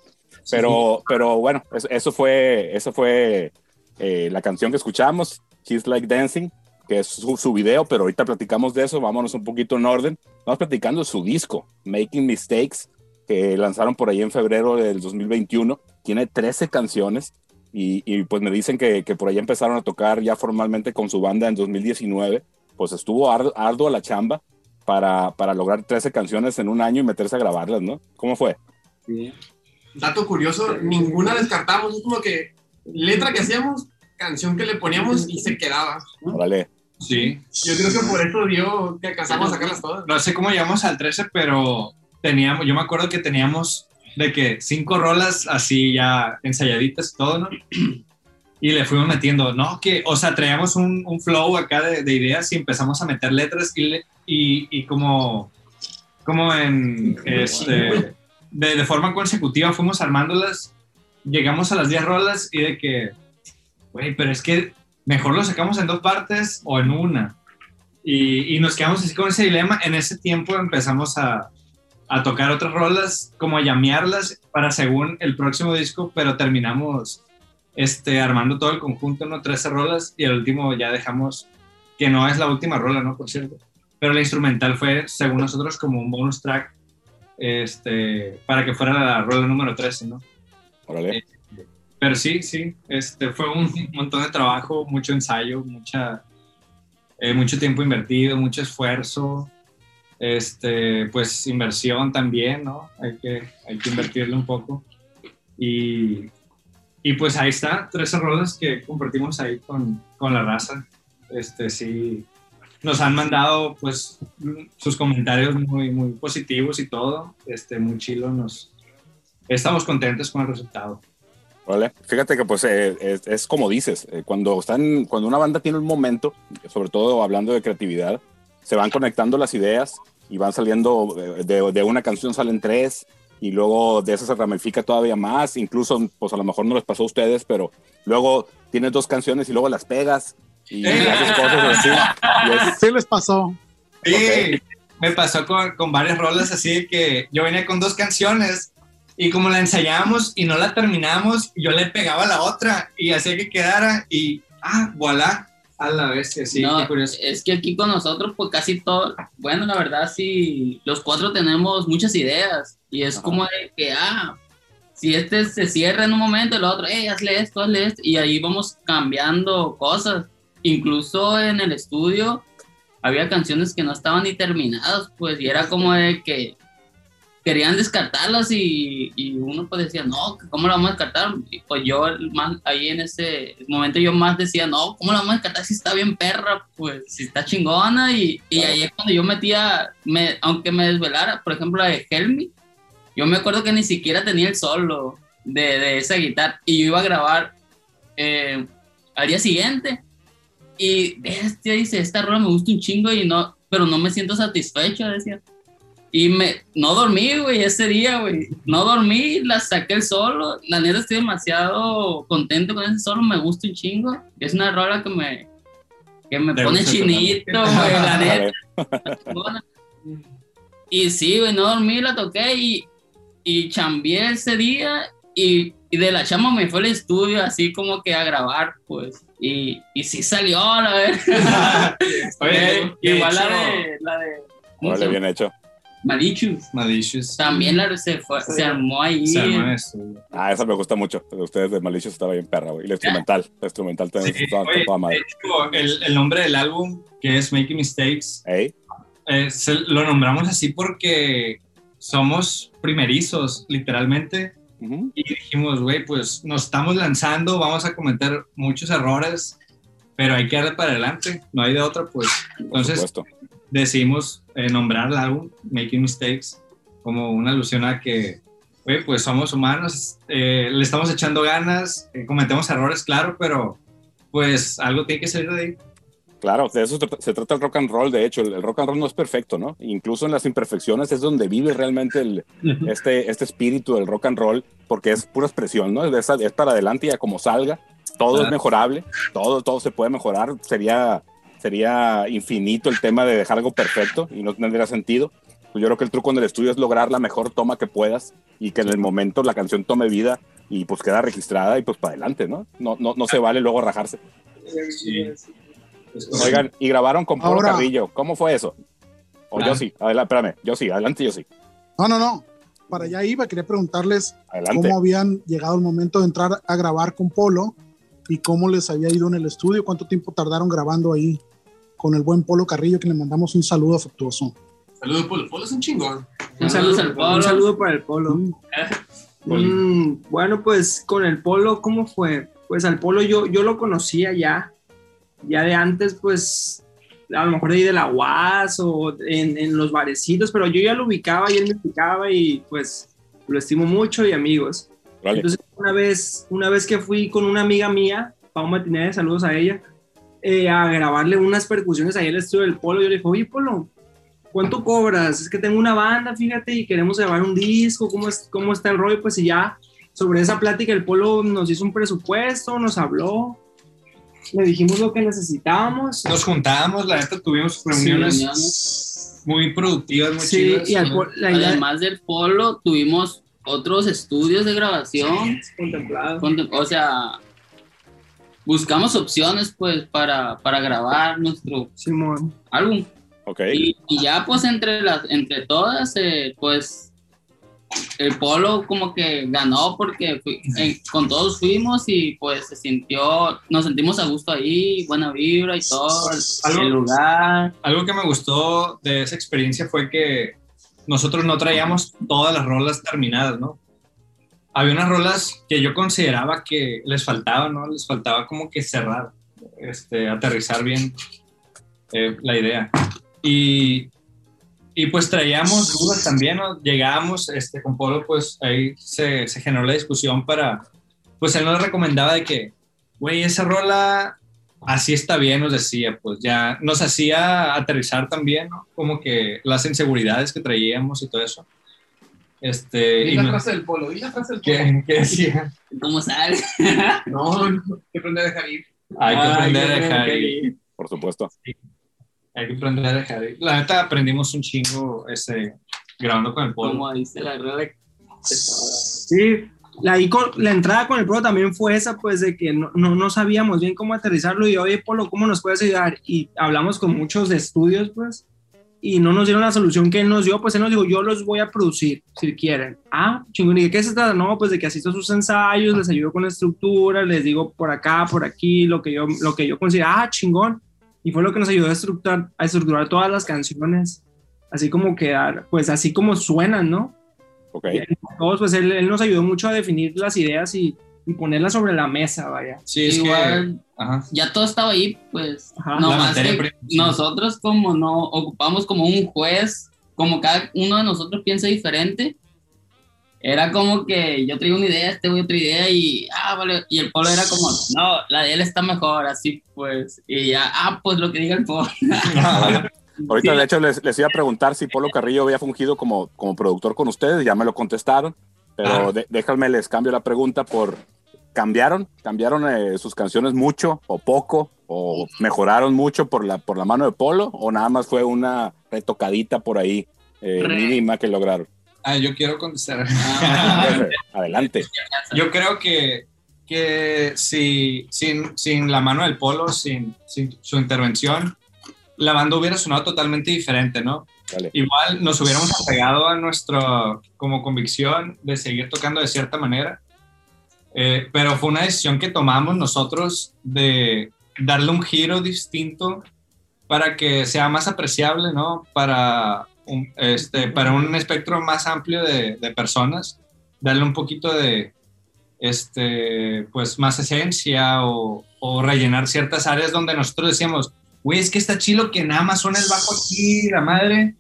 Pero, pero bueno, eso, eso fue, eso fue eh, la canción que escuchamos, She's Like Dancing, que es su, su video, pero ahorita platicamos de eso, vámonos un poquito en orden. Vamos platicando de su disco, Making Mistakes, que lanzaron por ahí en febrero del 2021. Tiene 13 canciones y, y pues me dicen que, que por ahí empezaron a tocar ya formalmente con su banda en 2019. Pues estuvo ardu- ardua la chamba para, para lograr 13 canciones en un año y meterse a grabarlas, ¿no? ¿Cómo fue? Dato curioso, ninguna descartamos, es como que letra que hacíamos, canción que le poníamos y se quedaba. Órale, Sí. Yo creo que por eso dio que alcanzamos a sacarlas todas. No sé cómo llegamos al 13, pero teníamos, yo me acuerdo que teníamos de que cinco rolas así ya ensayaditas y todo, ¿no? Y le fuimos metiendo, ¿no? Que, o sea, traíamos un, un flow acá de, de ideas y empezamos a meter letras y, le- y, y como, como en, este, de, de forma consecutiva fuimos armándolas, llegamos a las 10 rolas y de que, güey, pero es que mejor lo sacamos en dos partes o en una. Y, y nos quedamos así con ese dilema. En ese tiempo empezamos a, a tocar otras rolas, como a llamearlas para según el próximo disco, pero terminamos este, armando todo el conjunto, ¿no? 13 rolas y el último ya dejamos, que no es la última rola, ¿no? Por cierto. Pero la instrumental fue, según nosotros, como un bonus track este, para que fuera la rola número 13, ¿no? órale. Pero sí, sí, este, fue un montón de trabajo, mucho ensayo, mucha, eh, mucho tiempo invertido, mucho esfuerzo, este, pues inversión también, ¿no? Hay que, hay que invertirle un poco. Y, y pues ahí está, 13 rolas que compartimos ahí con, con la raza. Este, sí, nos han mandado pues sus comentarios muy, muy positivos y todo, este, muy chilo, nos, estamos contentos con el resultado. Órale. Fíjate que pues eh, es, es como dices, eh, cuando están, cuando una banda tiene un momento, sobre todo hablando de creatividad, se van conectando las ideas y van saliendo, eh, de, de una canción salen tres y luego de eso se ramifica todavía más, incluso pues a lo mejor no les pasó a ustedes, pero luego tienes dos canciones y luego las pegas y haces cosas así. Sí les pasó. Sí, Ok. me pasó con, con varias rolas así que yo venía con dos canciones y como la ensayábamos y no la terminamos, yo le pegaba a la otra y hacía que quedara y ah, voilà, a la vez, sí, no, es que aquí con nosotros, pues casi todo, bueno, la verdad, sí, los cuatro tenemos muchas ideas y es Ajá. como de que, ah, si este se cierra en un momento, el otro, hey, hazle esto, hazle esto, y ahí vamos cambiando cosas. Incluso en el estudio había canciones que no estaban ni terminadas, pues, y era como de que querían descartarlas y, y uno pues decía, no, ¿cómo la vamos a descartar? Y pues yo más, ahí en ese momento yo más decía, no, ¿cómo la vamos a descartar si está bien perra? Pues si está chingona y, y Claro. ahí es cuando yo metía, me, aunque me desvelara, por ejemplo la de Helmi, yo me acuerdo que ni siquiera tenía el solo de, de esa guitarra y yo iba a grabar eh, al día siguiente y bestia dice, esta rola me gusta un chingo y no, pero no me siento satisfecho, decía. Y me, no dormí, güey, ese día, güey. No dormí, la saqué el solo. La neta estoy demasiado contento con ese solo, me gusta un chingo. Es una rola que me, que me pone chinito, güey, la neta. Y sí, güey, no dormí, la toqué y, y chambeé ese día y, y de la chama me fue al estudio así como que a grabar, pues. Y, y sí salió, la verdad. Oye, Igual la de, la de ¿cómo se Órale, llama? bien hecho. Malicious. Malicious. También la, se, fue, se armó ahí. Se armó. Ah, esa me gusta mucho. De ustedes de Malicious estaba bien perra, güey. Y la instrumental, la instrumental también Sí, está oye, toda madre. hecho, el, el nombre del álbum, que es Making Mistakes, eh, se- lo nombramos así porque somos primerizos, literalmente. Ujú, Y dijimos, güey, pues nos estamos lanzando, vamos a cometer muchos errores, pero hay que darle para adelante, no hay de otra, pues. Entonces decidimos eh, nombrar el álbum Making Mistakes como una alusión a que, güey, pues somos humanos, eh, le estamos echando ganas, eh, cometemos errores, claro, pero pues algo tiene que salir de ahí. Claro, de eso se trata- se trata el rock and roll. De hecho, el, el rock and roll no es perfecto, ¿no? Incluso en las imperfecciones es donde vive realmente el, este, este espíritu del rock and roll, porque es pura expresión, ¿no? Es, es para adelante y a como salga. Todo es mejorable, todo, todo se puede mejorar. Sería, sería infinito el tema de dejar algo perfecto y no tendría sentido. Pues yo creo que el truco en el estudio es lograr la mejor toma que puedas y que en el momento la canción tome vida y pues queda registrada y pues para adelante, ¿no? No, no, no se vale luego rajarse. Oigan, y grabaron con Pablo Ahora- Carrillo. ¿Cómo fue eso? O Ah. yo sí, adelante, espérame, yo sí, adelante, yo sí. No, no, no. Para allá iba, quería preguntarles Adelante. cómo habían llegado el momento de entrar a grabar con Polo y cómo les había ido en el estudio, cuánto tiempo tardaron grabando ahí con el buen Polo Carrillo, que le mandamos un saludo afectuoso. Saludos, Polo. Polo es un chingón. Un saludo, al Polo. un saludo para el Polo. Mm. Mm, bueno, pues con el Polo, ¿cómo fue? Pues al Polo yo, yo lo conocía ya, ya de antes, pues a lo mejor de ahí de la UAS o en, en los barecitos, pero yo ya lo ubicaba y él me ubicaba y pues lo estimo mucho y amigos. Vale. Entonces, una vez, una vez que fui con una amiga mía, Pau Martínez, saludos a ella, eh, a grabarle unas percusiones ahí al estudio del Polo, yo le dije, oye, Polo, ¿cuánto cobras? Es que tengo una banda, fíjate, y queremos grabar un disco, ¿cómo, es, cómo está el rollo? Pues y ya, sobre esa plática, el Polo nos hizo un presupuesto, nos habló, le dijimos lo que necesitábamos. Nos juntábamos, la neta tuvimos reuniones muy productivas, muy Sí, chidas. y al Polo, la idea Además del polo, tuvimos otros estudios de grabación. Contem- O sea, buscamos opciones pues para, para grabar nuestro Simón. álbum. Ok. Y, y ya pues entre las entre todas, eh, pues el polo como que ganó porque fui- eh, con todos fuimos y pues se sintió, nos sentimos a gusto ahí, buena vibra y todo, el, Algo- el lugar. Algo que me gustó de esa experiencia fue que nosotros no traíamos todas las rolas terminadas, ¿no? Había unas rolas que yo consideraba que les faltaba, ¿no? Les faltaba como que cerrar, este, aterrizar bien eh, la idea. Y, y pues traíamos dudas también, ¿no? Llegábamos este, con Polo, pues ahí se, se generó la discusión para, pues él nos recomendaba de que, güey, esa rola así está bien, nos decía, pues ya nos hacía aterrizar también, ¿no? Como que las inseguridades que traíamos y todo eso. Este, Di y la no- frase del polo, di la frase del polo. ¿qué, decía? ¿Cómo sale? No, no, hay que aprender a dejar ir. Hay que Ay, aprender a dejar ir. Por supuesto. Hay que aprender a dejar. La neta aprendimos un chingo este, grabando con el polo. Como dice la regla. Sí, la, la entrada con el pro también fue esa, pues de que no, no, no sabíamos bien cómo aterrizarlo y oye, Polo, ¿cómo nos puedes ayudar? Y hablamos con muchos de estudios, pues, y no nos dieron la solución que él nos dio, pues él nos dijo, yo los voy a producir, si quieren. Ah, chingón, ¿y de qué se trata? No, pues de que asisto a sus ensayos, les ayudo con la estructura, les digo por acá, por aquí, lo que yo, lo que yo considero, ah, chingón. Y fue lo que nos ayudó a estructurar, a estructurar todas las canciones, así como quedar, pues así como suenan, ¿no? Ok. todos, pues él, él nos ayudó mucho a definir las ideas y, y ponerlas sobre la mesa, vaya. Sí, es Igual, que... Ajá. ya todo estaba ahí, pues. Ajá. no La más que nosotros como no ocupamos como un juez, como cada uno de nosotros piensa diferente. Era como que yo traía una idea, este güey otra idea y, ah, vale, y el polo era como, no, la de él está mejor, así pues, y ya, ah, pues lo que diga el polo. Ahorita, Sí. de hecho, les, les iba a preguntar si Polo Carrillo había fungido como, como productor con ustedes, ya me lo contestaron, pero Ah. de- déjame, les cambio la pregunta por, ¿cambiaron? ¿Cambiaron eh, sus canciones mucho o poco? ¿O mejoraron mucho por la, por la mano de Polo? ¿O nada más fue una retocadita por ahí eh, mínima que lograron? Ah, yo quiero contestar. Ah, Adelante. Yo creo que, que si, sin, sin la mano del polo, sin, sin su intervención, la banda hubiera sonado totalmente diferente, ¿no? Dale. Igual nos hubiéramos apegado a nuestra como convicción de seguir tocando de cierta manera, eh, pero fue una decisión que tomamos nosotros de darle un giro distinto para que sea más apreciable, ¿no? Para un, este, para un espectro más amplio de, de personas, darle un poquito de, este, pues más esencia o, o rellenar ciertas áreas donde nosotros decíamos, güey, es que está chilo que nada más suena el bajo aquí, la madre.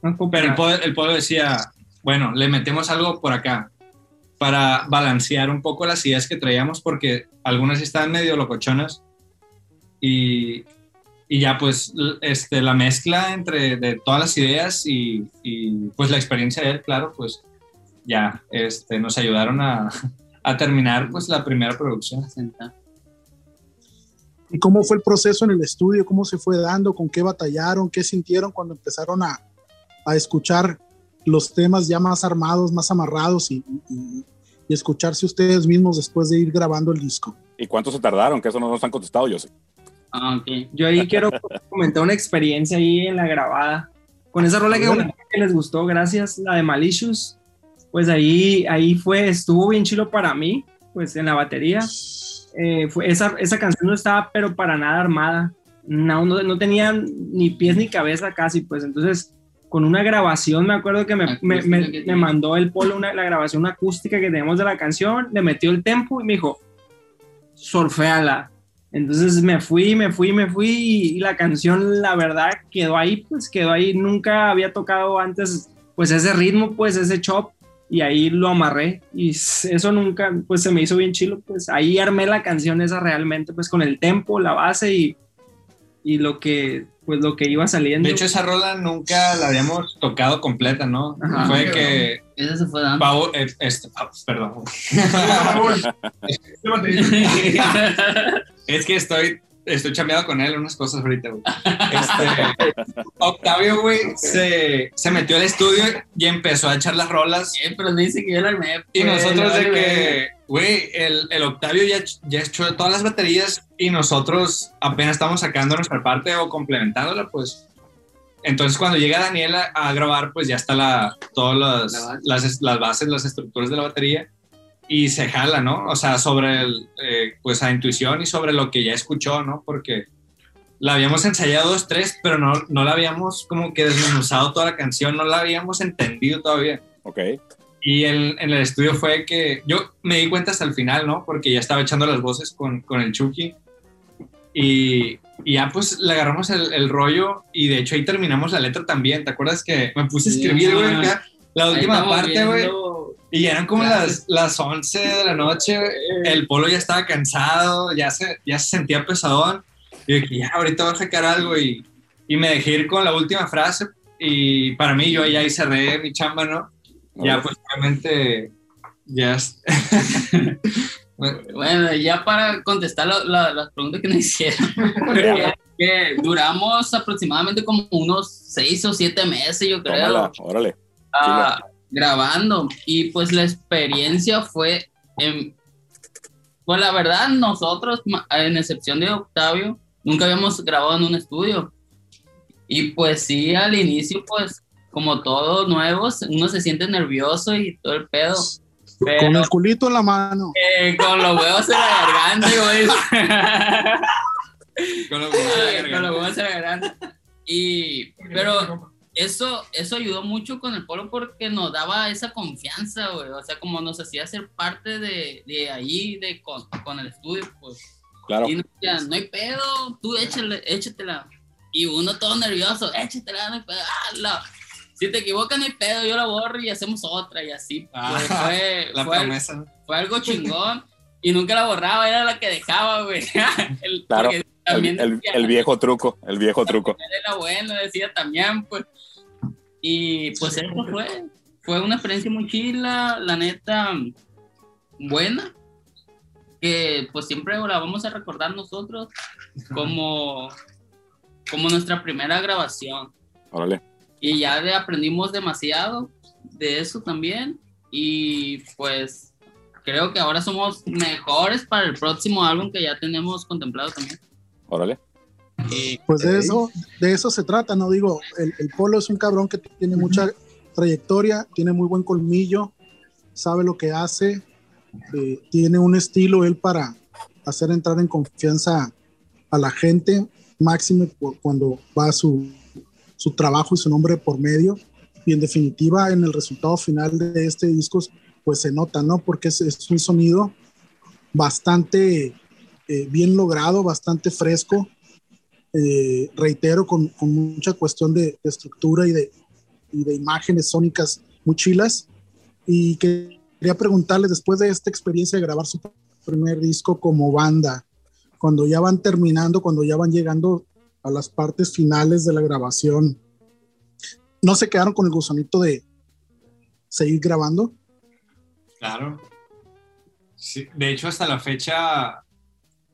Pero el pueblo, el pueblo decía, bueno, le metemos algo por acá para balancear un poco las ideas que traíamos porque algunas estaban medio locochonas y, y ya pues este, la mezcla entre de todas las ideas y, y, pues la experiencia de él, claro, pues ya este, nos ayudaron a, a terminar pues la primera producción. ¿Y cómo fue el proceso en el estudio? ¿Cómo se fue dando? ¿Con qué batallaron? ¿Qué sintieron cuando empezaron a, a escuchar los temas ya más armados, más amarrados y, y- y escucharse ustedes mismos después de ir grabando el disco? ¿Y cuánto se tardaron? Que eso no nos han contestado, yo sé. Ah, ok. Yo ahí quiero comentar una experiencia ahí en la grabada. Con esa rola que, Bueno. que les gustó, gracias, la de Malicious. Pues ahí, ahí fue, estuvo bien chilo para mí, pues en la batería. Eh, fue, esa, esa canción no estaba, pero para nada armada. No, no, no tenía ni pies ni cabeza casi, pues entonces con una grabación, me acuerdo que me, me, me- que me mandó el polo una, la grabación acústica que tenemos de la canción, le metió el tempo y me dijo, solféala. Entonces me fui, me fui, me fui y, y la canción, la verdad, quedó ahí, pues quedó ahí. Nunca había tocado antes, pues ese ritmo, pues ese chop y ahí lo amarré y eso nunca, pues se me hizo bien chilo, pues ahí armé la canción esa realmente, pues con el tempo, la base y, y lo que, pues lo que iba saliendo. De hecho, esa rola nunca la habíamos tocado completa, ¿no? Ajá. Fue que Ese se fue dando. Pau, eh, este, Pau, perdón. Es que estoy, estoy chambeado con él unas cosas ahorita, güey. Este, Octavio, güey, se, se metió al estudio y empezó a echar las rolas. Eh, pero dice que yo la armé. Y pues, nosotros de que, güey, el, el Octavio ya, ya echó todas las baterías y nosotros apenas estamos sacando nuestra parte o complementándola, pues. Entonces cuando llega Daniela a grabar, pues ya está la, todas las, La base. las, las bases, las estructuras de la batería y se jala, ¿no? O sea, sobre el, eh, pues a intuición y sobre lo que ya escuchó, ¿no? Porque la habíamos ensayado dos, tres, pero no, no la habíamos como que desmenuzado toda la canción, no la habíamos entendido todavía. Ok. Y el- en el estudio fue que yo me di cuenta hasta el final, ¿no? Porque ya estaba echando las voces con, con el Chucky. Y, y ya pues le agarramos el, el rollo y de hecho ahí terminamos la letra también. ¿Te acuerdas que me puse a escribir, güey? acá, La última parte, güey. Y eran como las, las 11 de la noche, güey. el polo ya estaba cansado, ya se, ya se sentía pesadón. Y dije, ya, ahorita voy a sacar algo y, y me dejé ir con la última frase y para mí yo ya ahí cerré mi chamba, ¿no? Ya pues realmente ya... Bueno, ya para contestar la- la- las preguntas que me hicieron, que, que duramos aproximadamente como unos seis o siete meses, yo creo. Tómala, órale. Ah, grabando y pues la experiencia fue en- pues la verdad nosotros en excepción de Octavio nunca habíamos grabado en un estudio. Y pues sí al inicio pues como todos nuevos uno se siente nervioso y todo el pedo Con el culito en la mano. eh, con los huevos en la garganta güey. con los huevos en la garganta. y pero eso, eso ayudó mucho con el polo porque nos daba esa confianza, güey. O sea, como nos hacía ser parte de, de ahí, de con, con el estudio, pues. Claro. Y nos decían, no hay pedo, tú échale, échatela. Y uno todo nervioso, échatela, no hay pedo. Ah, la- Si te equivocas, no hay pedo, yo la borro y hacemos otra y así. Ah, pues, fue, La fue, promesa. fue algo chingón. y nunca la borraba, era la que dejaba, güey. El- Claro. El, el viejo truco, el viejo truco. era bueno, decía también, pues. Y pues eso fue. Fue una experiencia muy chila, la neta, buena. Que pues siempre la vamos a recordar nosotros como, como nuestra primera grabación. Órale. Y ya de- aprendimos demasiado de eso también. Y pues creo que ahora somos mejores para el próximo álbum que ya tenemos contemplado también. Órale. Y Pues de eso, de eso se trata, ¿no? Digo, el, el Polo es un cabrón que tiene mucha trayectoria, tiene muy buen colmillo, sabe lo que hace, eh, tiene un estilo él para hacer entrar en confianza a la gente, máximo cu- cuando va su, su trabajo y su nombre por medio. Y en definitiva, en el resultado final de este disco, pues se nota, ¿no? Porque es, es un sonido bastante eh, bien logrado, bastante fresco, eh, reitero, con, mucha cuestión de, estructura y de, imágenes sónicas muy chilas. Y que- quería preguntarles, después de esta experiencia de grabar su primer disco como banda, cuando ya van terminando, cuando ya van llegando a las partes finales de la grabación, ¿no se quedaron con el gusanito de seguir grabando? Claro. Sí, de hecho, hasta la fecha,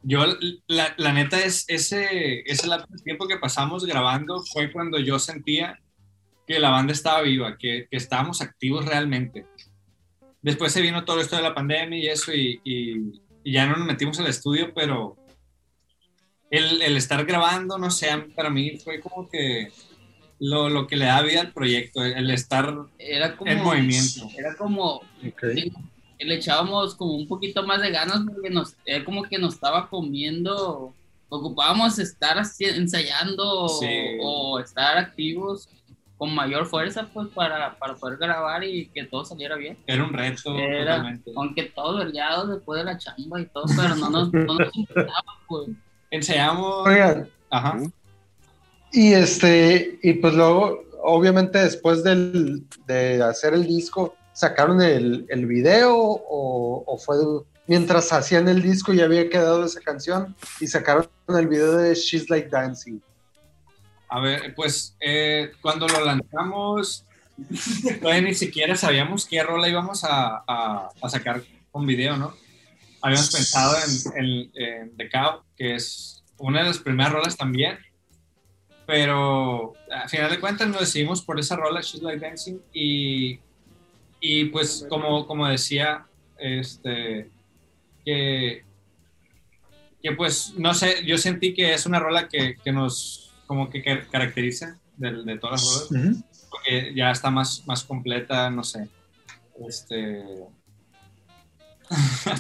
yo, la, la neta, es ese, ese lapso de tiempo que pasamos grabando fue cuando yo sentía que la banda estaba viva, que, que estábamos activos realmente. Después se vino todo esto de la pandemia y eso, y, y- y ya no nos metimos al estudio, pero el, el estar grabando, no sé, para mí fue como que lo, lo que le da vida al proyecto, el, estar era como en movimiento. era como le echábamos como un poquito más de ganas porque nos era como que nos estaba comiendo ocupábamos estar así, ensayando Sí. o, o estar activos con mayor fuerza pues para, para poder grabar y que todo saliera bien Era un reto Era- totalmente. aunque todo verdeado después de la chamba y todo pero no nos, no nos importaba pues Enseñamos. Oigan, Ajá. y este, y pues luego, obviamente después del, de hacer el disco, ¿sacaron el, el video o, o fue mientras hacían el disco ya había quedado esa canción y sacaron el video de She's Like Dancing? A ver, pues eh, cuando lo lanzamos, todavía ni siquiera sabíamos qué rola íbamos a, a- a sacar con video, ¿no? Habíamos pensado en, en- en The Cow, que es una de las primeras rolas también, pero a final de cuentas nos decidimos por esa rola, She's Like Dancing, y, y pues como, como decía, este, que, que pues, no sé, yo sentí que es una rola que, que nos como que car- caracteriza de, de todas las rolas, porque ya está más, más completa, no sé. Este,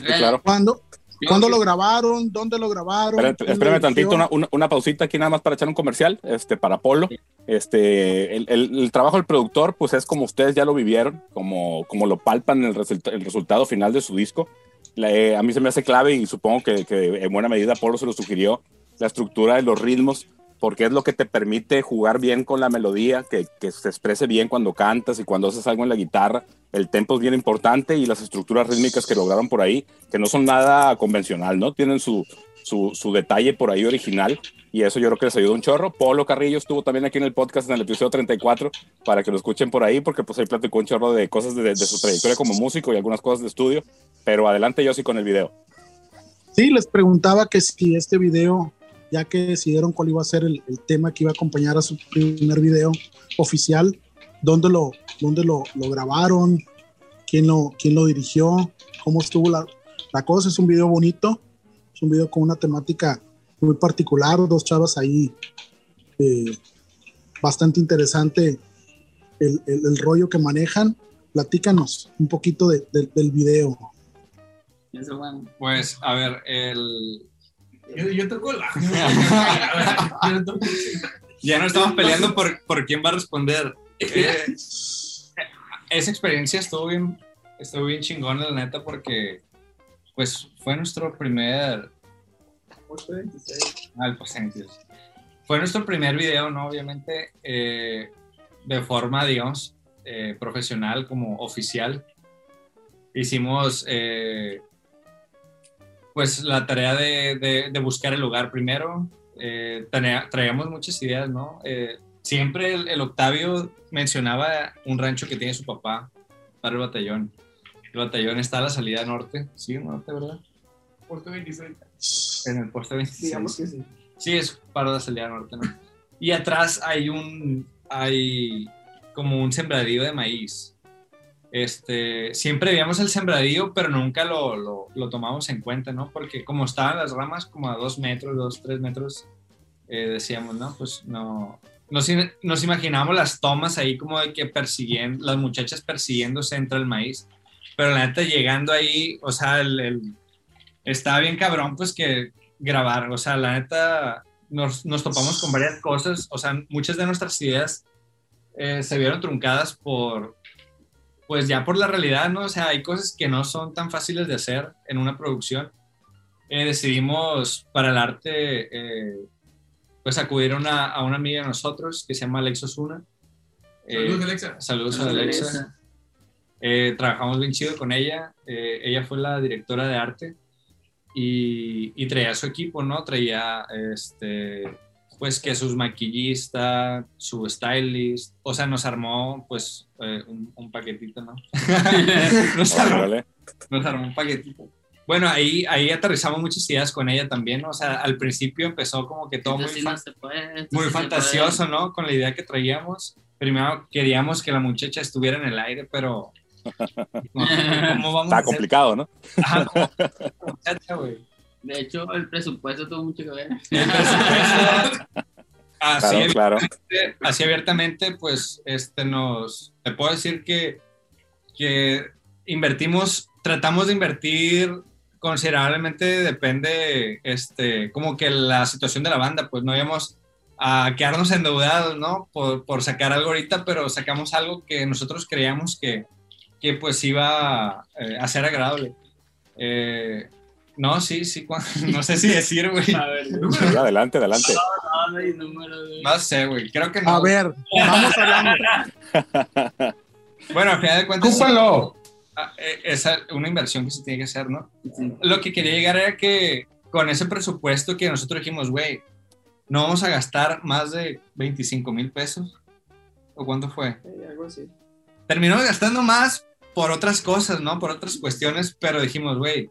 claro. ¿Cuándo, Yo- ¿cuándo lo grabaron? ¿Dónde lo grabaron? Espérame, ¿Quién lo espérame tantito, una, una, una pausita aquí nada más para echar un comercial, este, para Polo. Este, el, el- el trabajo del productor, pues es como ustedes ya lo vivieron, como, como lo palpan el, resulta- el resultado final de su disco. La- eh, a mí se me hace clave y supongo que, que en buena medida Polo se lo sugirió, la estructura de los ritmos porque es lo que te permite jugar bien con la melodía, que, que se exprese bien cuando cantas y cuando haces algo en la guitarra. El tempo es bien importante y las estructuras rítmicas que lograron por ahí, que no son nada convencional, ¿no? Tienen su, su, su detalle por ahí original y eso yo creo que les ayuda un chorro. Polo Carrillo estuvo también aquí en el podcast en el episodio 34 para que lo escuchen por ahí, porque pues ahí platicó un chorro de cosas de, de su trayectoria como músico y algunas cosas de estudio. Pero adelante yo sí con el video. Sí, les preguntaba que si este video, ya que decidieron cuál iba a ser el, el tema que iba a acompañar a su primer video oficial, ¿dónde lo, dónde lo, lo grabaron? ¿Quién lo, ¿Quién lo dirigió? ¿Cómo estuvo la, la cosa? Es un video bonito, es un video con una temática muy particular, dos chavas ahí, eh, bastante interesante el, el- el rollo que manejan. Platícanos un poquito de- de- del video. Pues, a ver, el... Yo, yo toco la. Yo no toco- Ya no estamos peleando por, por quién va a responder. Eh, esa experiencia estuvo bien, estuvo bien chingona, la neta, porque pues fue nuestro primer... Post 26. Fue nuestro primer video, ¿no? Obviamente, eh, de forma, digamos, eh, profesional, como oficial. Hicimos, eh, pues, la tarea de, de- de buscar el lugar primero. Eh, traíamos muchas ideas, ¿no? Eh, siempre el, el Octavio mencionaba un rancho que tiene su papá para el batallón. El batallón está a la salida norte, sí, norte, ¿verdad? Puesto 26. En el puesto 26. Digamos que sí. Sí, es para la salida norte, ¿no? Y atrás hay un, hay como un sembradío de maíz. Este, siempre veíamos el sembradío, pero nunca lo, lo, lo tomamos en cuenta, ¿no? Porque como estaban las ramas como a dos metros, dos, tres metros, eh, decíamos, ¿no? Pues no, nos, nos imaginamos las tomas ahí como de que persiguiendo, las muchachas persiguiéndose entre el maíz, pero la neta llegando ahí, o sea, el, el- estaba bien cabrón, pues que grabar, o sea, la neta nos, nos topamos con varias cosas, o sea, muchas de nuestras ideas eh, se vieron truncadas por, pues ya por la realidad, ¿no? O sea, hay cosas que no son tan fáciles de hacer en una producción. Eh, decidimos para el arte, eh, pues acudir a una, a una amiga de nosotros que se llama Alexa Osuna. Eh, Saludos, Alexa. Saludos a Alexa. Eh, trabajamos bien chido con ella. Eh, ella fue la directora de arte y, y traía su equipo, ¿no? Traía, este, pues que sus maquillistas, su stylist, o sea, nos armó, pues, eh, un, un paquetito, ¿no? nos, armó, Órale. nos armó un paquetito. Bueno, ahí, ahí aterrizamos muchas ideas con ella también, ¿no? O sea, al principio empezó como que todo muy, sí fan- no puede, muy fantasioso, ¿no? Con la idea que traíamos. Primero queríamos que la muchacha estuviera en el aire, pero... no, ¿Cómo vamos Está a complicado, ¿no? Ajá, ¿cómo? De hecho, el presupuesto tuvo mucho que ver. El presupuesto, así, Claro, claro. abiertamente, así abiertamente, pues, este, nos... Te puedo decir que, que invertimos, tratamos de invertir considerablemente, depende, este, como que la situación de la banda, pues no íbamos a quedarnos endeudados, ¿no? Por, por sacar algo ahorita, pero sacamos algo que nosotros creíamos que, que pues iba eh, a ser agradable. Eh, no, sí, sí, no sé si decir, güey. A ver, Sí, adelante, adelante. no, no hay número de... No sé, güey, creo que no. A ver, vamos hablando. Bueno, al final de cuentas, Cúpalo. ah, eh, es una inversión que se tiene que hacer, ¿no? Sí. Lo que quería llegar era que con ese presupuesto que nosotros dijimos, güey, no vamos a gastar más de 25 mil pesos. ¿O cuánto fue? Algo así. terminamos gastando más por otras cosas, ¿no? Por otras cuestiones, pero dijimos, güey,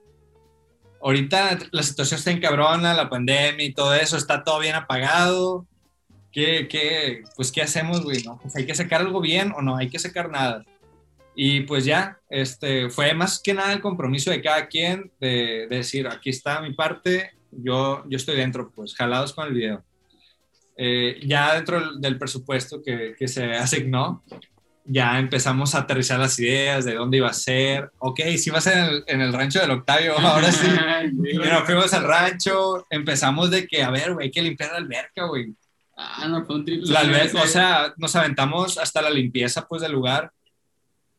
ahorita la situación está en cabrona, la pandemia y todo eso, está todo bien apagado. ¿Qué, qué, pues, ¿qué hacemos, güey? ¿No? Pues hay que sacar algo bien o no, hay que sacar nada. Y pues ya, este, fue más que nada el compromiso de cada quien de, de decir, aquí está mi parte, yo, yo estoy dentro, pues jalados con el video. Eh, ya dentro del presupuesto que, que se asignó, ya empezamos a aterrizar las ideas de dónde iba a ser. Ok, sí va a ser en el, en el rancho del Octavio, ahora sí. Y nos fuimos al rancho, empezamos de que, a ver, güey, hay que limpiar la alberca, güey. Ah, no, fue un triple. La alberca, o sea, nos aventamos hasta la limpieza, pues, del lugar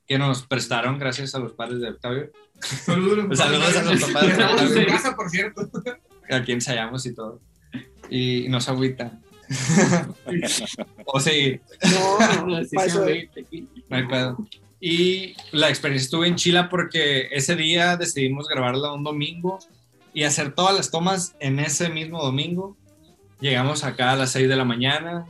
que nos prestaron gracias a los padres de Octavio, Saludos, Saludos a los papás de Octavio. su casa, por cierto. a quien ensayamos y todo. Y nos agüita. o sí, No, pa' sí, no hay pedo. Y la experiencia estuvo en Chila porque ese día decidimos grabarla un domingo y hacer todas las tomas en ese mismo domingo. Llegamos acá a las 6 de la mañana.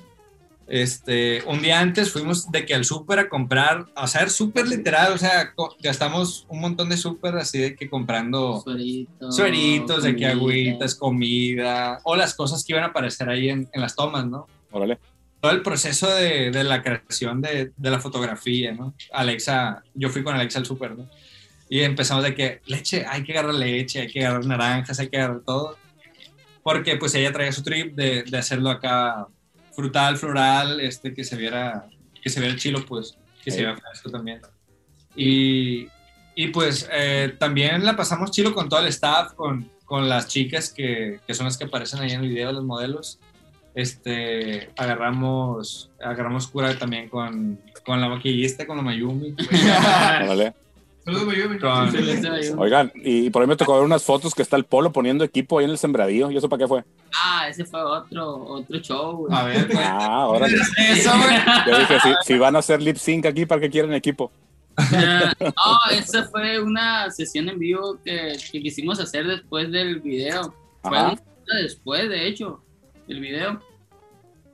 Este, un día antes fuimos de que al súper a comprar, a hacer súper literal, o sea, gastamos un montón de súper así de que comprando Sueritos. sueritos, de que comida. agüitas, comida, o las cosas que iban a aparecer ahí en, en las tomas, ¿no? Órale. Todo el proceso de, de la creación de, de la fotografía, ¿no? Alexa, yo fui con Alexa al súper, ¿no? Y empezamos de que leche, hay que agarrar leche, hay que agarrar naranjas, hay que agarrar todo. Porque pues ella traía su trip de, de hacerlo acá frutal, floral, este, que se viera, que se viera chilo, pues, que se Sí. viera fresco también. Y, y pues eh, también la pasamos chilo con todo el staff, con, con las chicas que, que son las que aparecen ahí en el video, los modelos. Este, agarramos, agarramos cura también con, con la maquillista, con la Mayumi. Oigan, y por ahí me tocó ver unas fotos que está el polo poniendo equipo ahí en el sembradío. ¿Y eso para qué fue? Ah, ese fue otro, otro show, güey. a ver, pues, Ah, órale. eso, güey. Yo dije, si, si van a hacer lip sync aquí, ¿para qué quieren equipo? no, esa fue una sesión en vivo que, que quisimos hacer después del video. Fue Ajá. una semana después, de hecho, del video.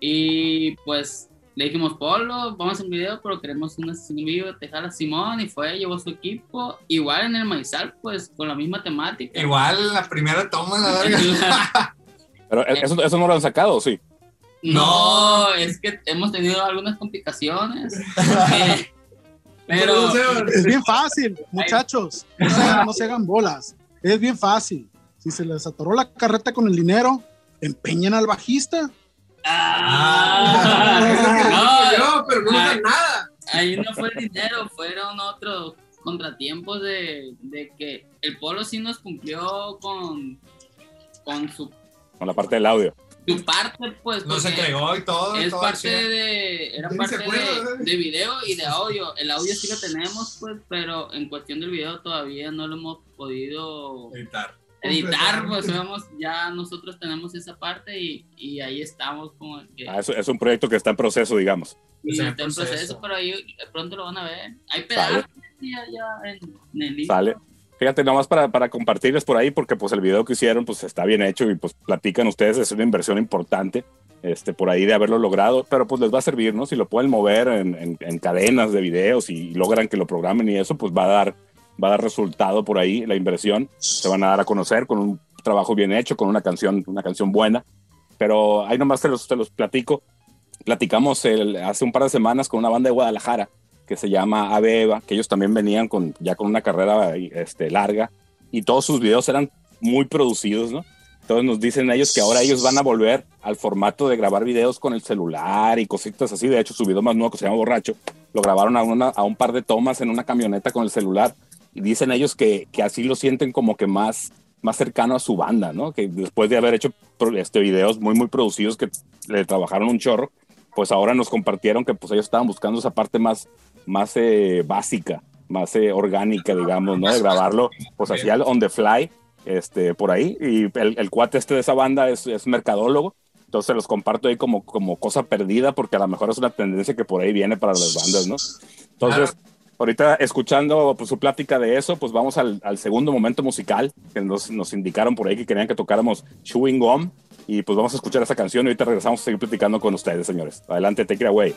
Y pues le dijimos, Polo, vamos en video, pero queremos una sesión en vivo, te jala Simón, y fue, llevó su equipo. Igual en el Maizal, pues con la misma temática. Igual la primera toma, la verga. Pero ¿e-, eso, eso no lo han sacado, ¿o sí. No, es que hemos tenido algunas complicaciones. Eh, pero Es bien fácil, muchachos. No se, hagan- no se hagan bolas. Es bien fácil. Si se les atoró la carreta con el dinero, empeñan al bajista. Ah, Yo, pero no Ah. usan nada. ahí no fue el dinero, fueron otros contratiempos de, de que el polo sí nos cumplió con, con su, Con la parte del audio. su parte, pues. Nos entregó y todo. Es todo parte de, era ¿Quién parte de, de video y de audio. El audio sí lo tenemos, pues, pero en cuestión del video todavía no lo hemos podido Editar. Editar, pues vamos, ya nosotros tenemos esa parte y, y ahí estamos como que Ah, eso es un proyecto que está en proceso, digamos. y está en está en proceso, proceso. pero ahí pronto lo van a ver. Hay pedazos ya, ya en, en el libro. Sale. Fíjate, nomás para, para compartirles por ahí, porque pues el video que hicieron pues está bien hecho y pues platican ustedes, es una inversión importante este, por ahí de haberlo logrado, pero pues les va a servir, ¿no? Si lo pueden mover en, en- en cadenas de videos y logran que lo programen y eso, pues va a dar, va a dar resultado por ahí, la inversión, se van a dar a conocer con un trabajo bien hecho, con una canción, una canción buena, pero ahí nomás te los, te los platico. Platicamos hace un par de semanas con una banda de Guadalajara que se llama Ave Eva, que ellos también venían con, ya con una carrera este, larga y todos sus videos eran muy producidos, ¿no? Entonces nos dicen ellos que ahora ellos van a volver al formato de grabar videos con el celular y cositas así. De hecho, su video más nuevo que se llama Borracho, lo grabaron a, una, a un par de tomas en una camioneta con el celular. Y dicen ellos que, que así lo sienten como que más, más cercano a su banda, ¿no? Que después de haber hecho este, videos muy, muy producidos que le trabajaron un chorro, pues ahora nos compartieron que pues ellos estaban buscando esa parte más, más eh, básica, más eh, orgánica, digamos, ¿no? De grabarlo, pues así on the fly, este, por ahí. Y el, el cuate este de esa banda es, es mercadólogo, entonces los comparto ahí como, como cosa perdida, porque a lo mejor es una tendencia que por ahí viene para las bandas, ¿no? Entonces, ahorita escuchando pues, su plática de eso, pues vamos al, segundo momento musical, que nos, nos indicaron por ahí que querían que tocáramos Chewing Gum, y pues vamos a escuchar esa canción y ahorita regresamos a seguir platicando con ustedes, señores. Adelante, take it away.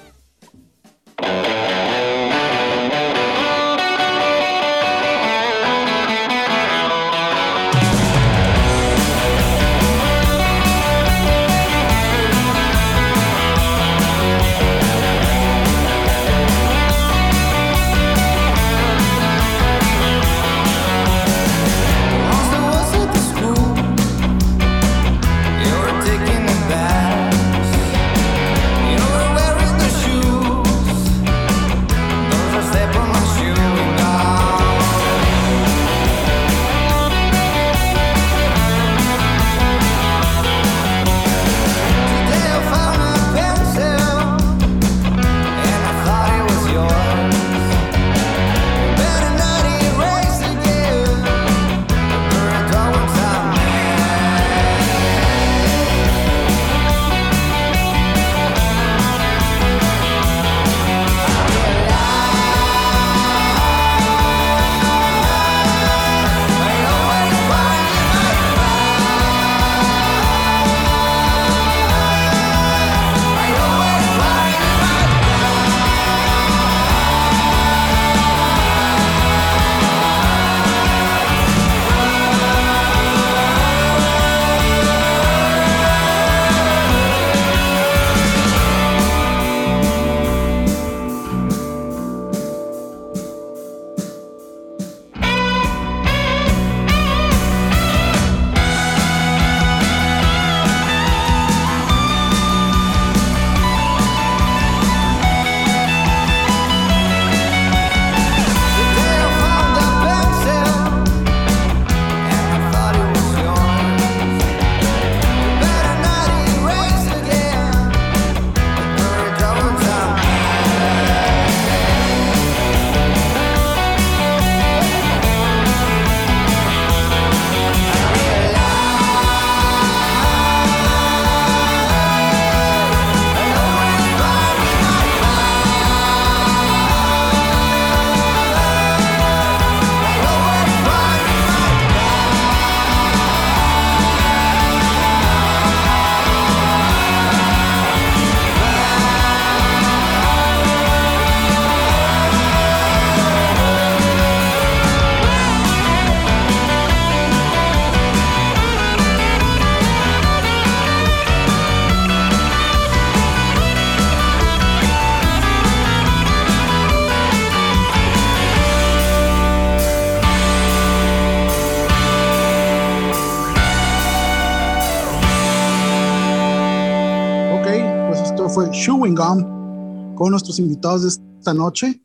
Chewing Gum con nuestros invitados de esta noche.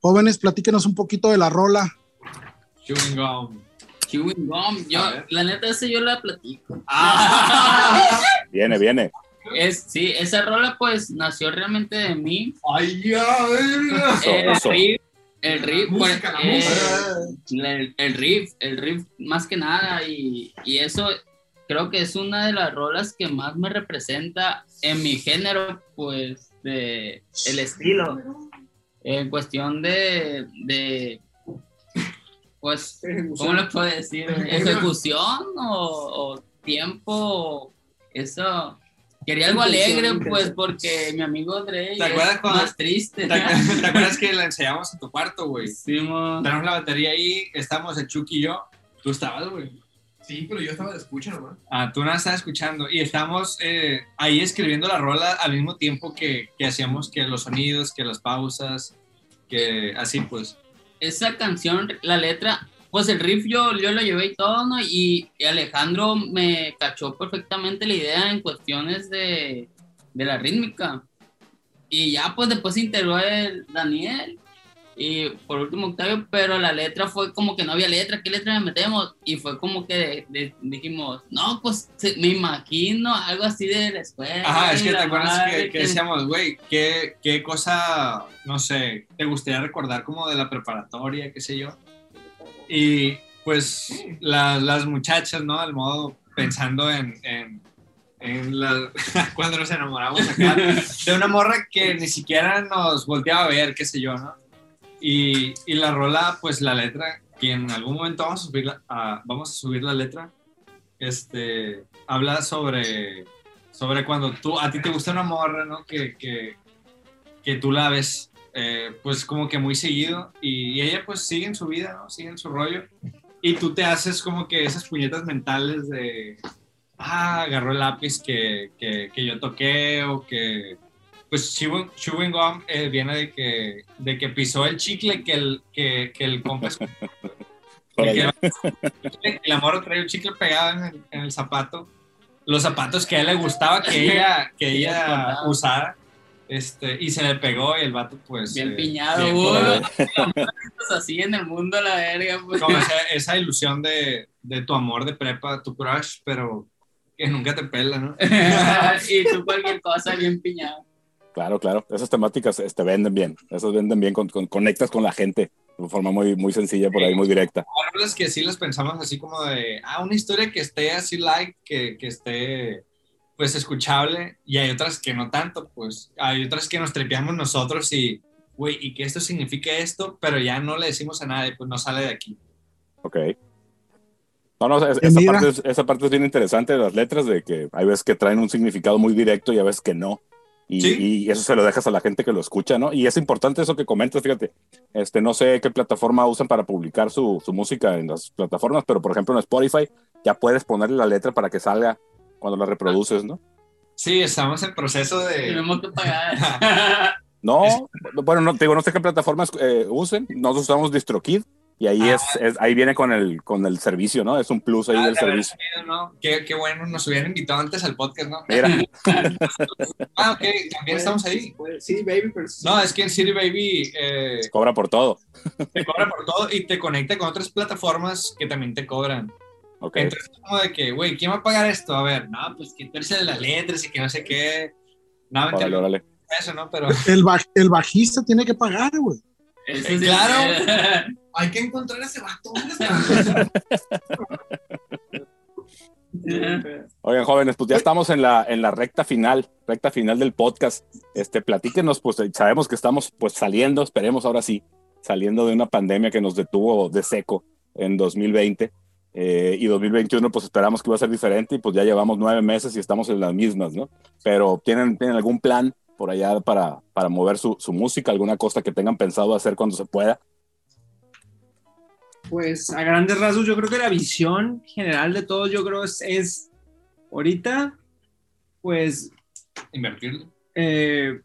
Jóvenes, platíquenos un poquito de la rola. Chewing gum. Chewing gum, yo, la neta, ese yo la platico. Viene, viene. Es, sí, esa rola pues nació realmente de mí. Ay, ya, Eso, eso. riff, el riff, Música, pues, eh, el, el riff, el riff más que nada y, y eso creo que es una de las rolas que más me representa en mi género, pues, de el estilo. En cuestión de, de pues, ¿cómo le puedo decir? ¿Ejecución o, o tiempo? Eso. Quería algo alegre, pues, porque mi amigo Dre ¿Te acuerdas es cuando- más triste. ¿Te, acu- te acuerdas que la ensayamos en tu cuarto, güey? Sí, mo. Tenemos la batería ahí, estamos el Chucky y yo. Tú estabas, güey. Sí, pero yo estaba de escucha nomás. Ah, tú nada estabas escuchando. Y estamos eh, ahí escribiendo la rola al mismo tiempo que, que hacíamos que los sonidos, que las pausas, que así pues. esa canción, la letra, pues el riff yo, yo lo llevé y todo, ¿no? Y, y Alejandro me cachó perfectamente la idea en cuestiones de, de la rítmica. Y ya pues después se integró el Daniel y por último Octavio, pero la letra fue como que no había letra, ¿qué letra le metemos? Y fue como que de- de- dijimos, no, pues me imagino algo así de la escuela. Ajá, es que te acuerdas que, que decíamos, güey, ¿qué, qué cosa, no sé, te gustaría recordar como de la preparatoria, qué sé yo. Y pues la- las muchachas, ¿no? Al modo pensando en, en, en la- cuando nos enamoramos acá, de una morra que ni siquiera nos volteaba a ver, qué sé yo, ¿no? Y, y la rola, pues la letra, que en algún momento vamos a subir la, vamos a subir la letra, este, habla sobre, sobre cuando tú, a ti te gusta una morra, ¿no? Que, que, que tú la ves, eh, pues como que muy seguido y, y ella pues sigue en su vida, ¿no? Sigue en su rollo y tú te haces como que esas puñetas mentales de, ah, agarró el lápiz que, que, que yo toqué o que, pues chewing, chewing gum eh, viene de que, de que pisó el chicle que el, que, que el compa que el amor traía un chicle pegado en el, en el zapato. Los zapatos que a él le gustaba que ella, que ella usara. Este, y se le pegó y el vato pues... Bien eh, piñado, bien. Pues así en el mundo la verga, pues. Como esa, esa ilusión de, de tu amor de prepa, tu crush, pero que nunca te pela, ¿no? y tú cualquier cosa bien piñado. Claro, claro. Esas temáticas este, venden bien. Esas venden bien, con, con- conectas con la gente de forma muy, muy sencilla, por ahí, muy directa. Hay rolas que sí las pensamos así como de, ah, una historia que esté así light, que, que esté pues escuchable, y hay otras que no tanto, pues hay otras que nos trepeamos nosotros y, güey, y que esto significa esto, pero ya no le decimos a nadie, pues no sale de aquí. Ok. No, no, es- esa, parte es, esa parte es bien interesante de las letras, de que hay veces que traen un significado muy directo y a veces que no. Y, Sí. y eso se lo dejas a la gente que lo escucha, ¿no? Y es importante eso que comentas, fíjate. Este, no sé qué plataforma usan para publicar su, su música en las plataformas, pero por ejemplo en Spotify ya puedes ponerle la letra para que salga cuando la reproduces, ¿no? Sí, estamos en proceso de... Tenemos que pagar. No, bueno, no, te digo, no sé qué plataformas eh, usen. Nosotros usamos DistroKid y ahí, Ah. es, es- ahí viene con el, con el servicio, ¿no? Es un plus ahí Ah, del servicio. Qué, qué bueno, nos hubieran invitado antes al podcast, ¿no? Mira, Ah, ok, también estamos ahí. Pues, Sí, baby, pero sí. No, es que en City Baby eh, cobra por todo. te cobra por todo y te conecta con otras plataformas que también te cobran. Ok. Entonces, como de que, güey, ¿quién va a pagar esto? A ver, no, pues que tú de las letras y que no sé qué. No, Órale, órale. eso, ¿no? Pero El, baj- el bajista tiene que pagar, güey. Eso Eh, sí claro. Hay que encontrar a ese vato. Oigan, jóvenes, pues ya estamos en la, en la recta final, recta final del podcast. Este, platíquenos, pues sabemos que estamos pues saliendo, esperemos ahora sí, saliendo de una pandemia que nos detuvo de seco en 2020. eh, y 2021 pues esperamos que iba a ser diferente y pues ya llevamos nueve meses y estamos en las mismas, ¿no? Pero ¿tienen, ¿tienen algún plan por allá para, para mover su, su música, alguna cosa que tengan pensado hacer cuando se pueda? Pues a grandes rasgos yo creo que la visión general de todos yo creo es, es ahorita pues invertirlo. eh,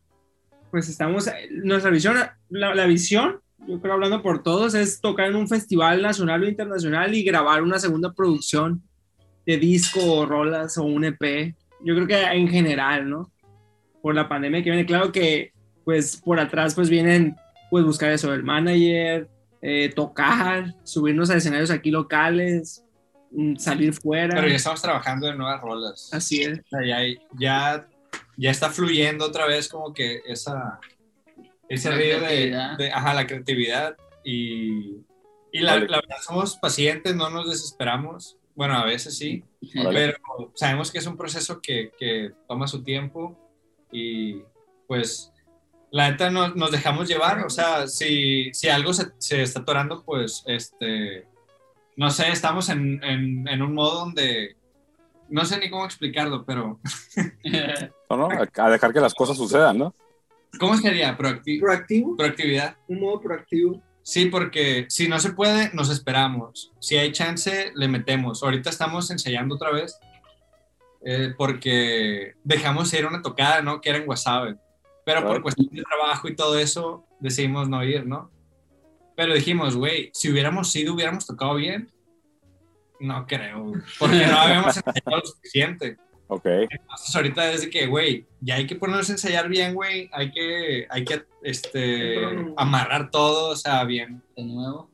pues estamos, nuestra visión, la, la visión, yo creo hablando por todos, es tocar en un festival nacional o internacional y grabar una segunda producción de disco o rolas o un EP. Yo creo que en general, ¿no? por la pandemia que viene. Claro que pues por atrás pues vienen pues buscar eso, el manager, eh, tocar, subirnos a escenarios aquí locales, mm, salir fuera. Pero ya estamos trabajando en nuevas rolas. Así es. O sea, ya, ya, ya está fluyendo otra vez como que esa, ese La río de, de- ajá, la creatividad y, y la, Vale. la verdad somos pacientes, no nos desesperamos. Bueno, a veces sí, Órale. pero sabemos que es un proceso que, que toma su tiempo y pues la neta nos, nos dejamos llevar, o sea, si, si algo se, se está atorando, pues este, no sé, estamos en, en, en un modo donde, no sé ni cómo explicarlo, pero No, no, a a dejar que las cosas sucedan, ¿no? ¿cómo sería? Proacti- Proactivo, proactividad. un modo proactivo. Sí, porque si no se puede, nos esperamos. Si hay chance, le metemos. Ahorita estamos ensayando otra vez eh, porque dejamos ir una tocada, ¿no? Que era en Guasave. Pero por cuestión de trabajo y todo eso, decidimos no ir, ¿no? Pero dijimos, güey, si hubiéramos ido, hubiéramos tocado bien. No creo, porque no habíamos ensayado lo suficiente. Ok. Entonces ahorita es de que, güey, ya hay que ponernos a ensayar bien, güey. Hay que, hay que, este, amarrar todo, o sea, bien. De nuevo.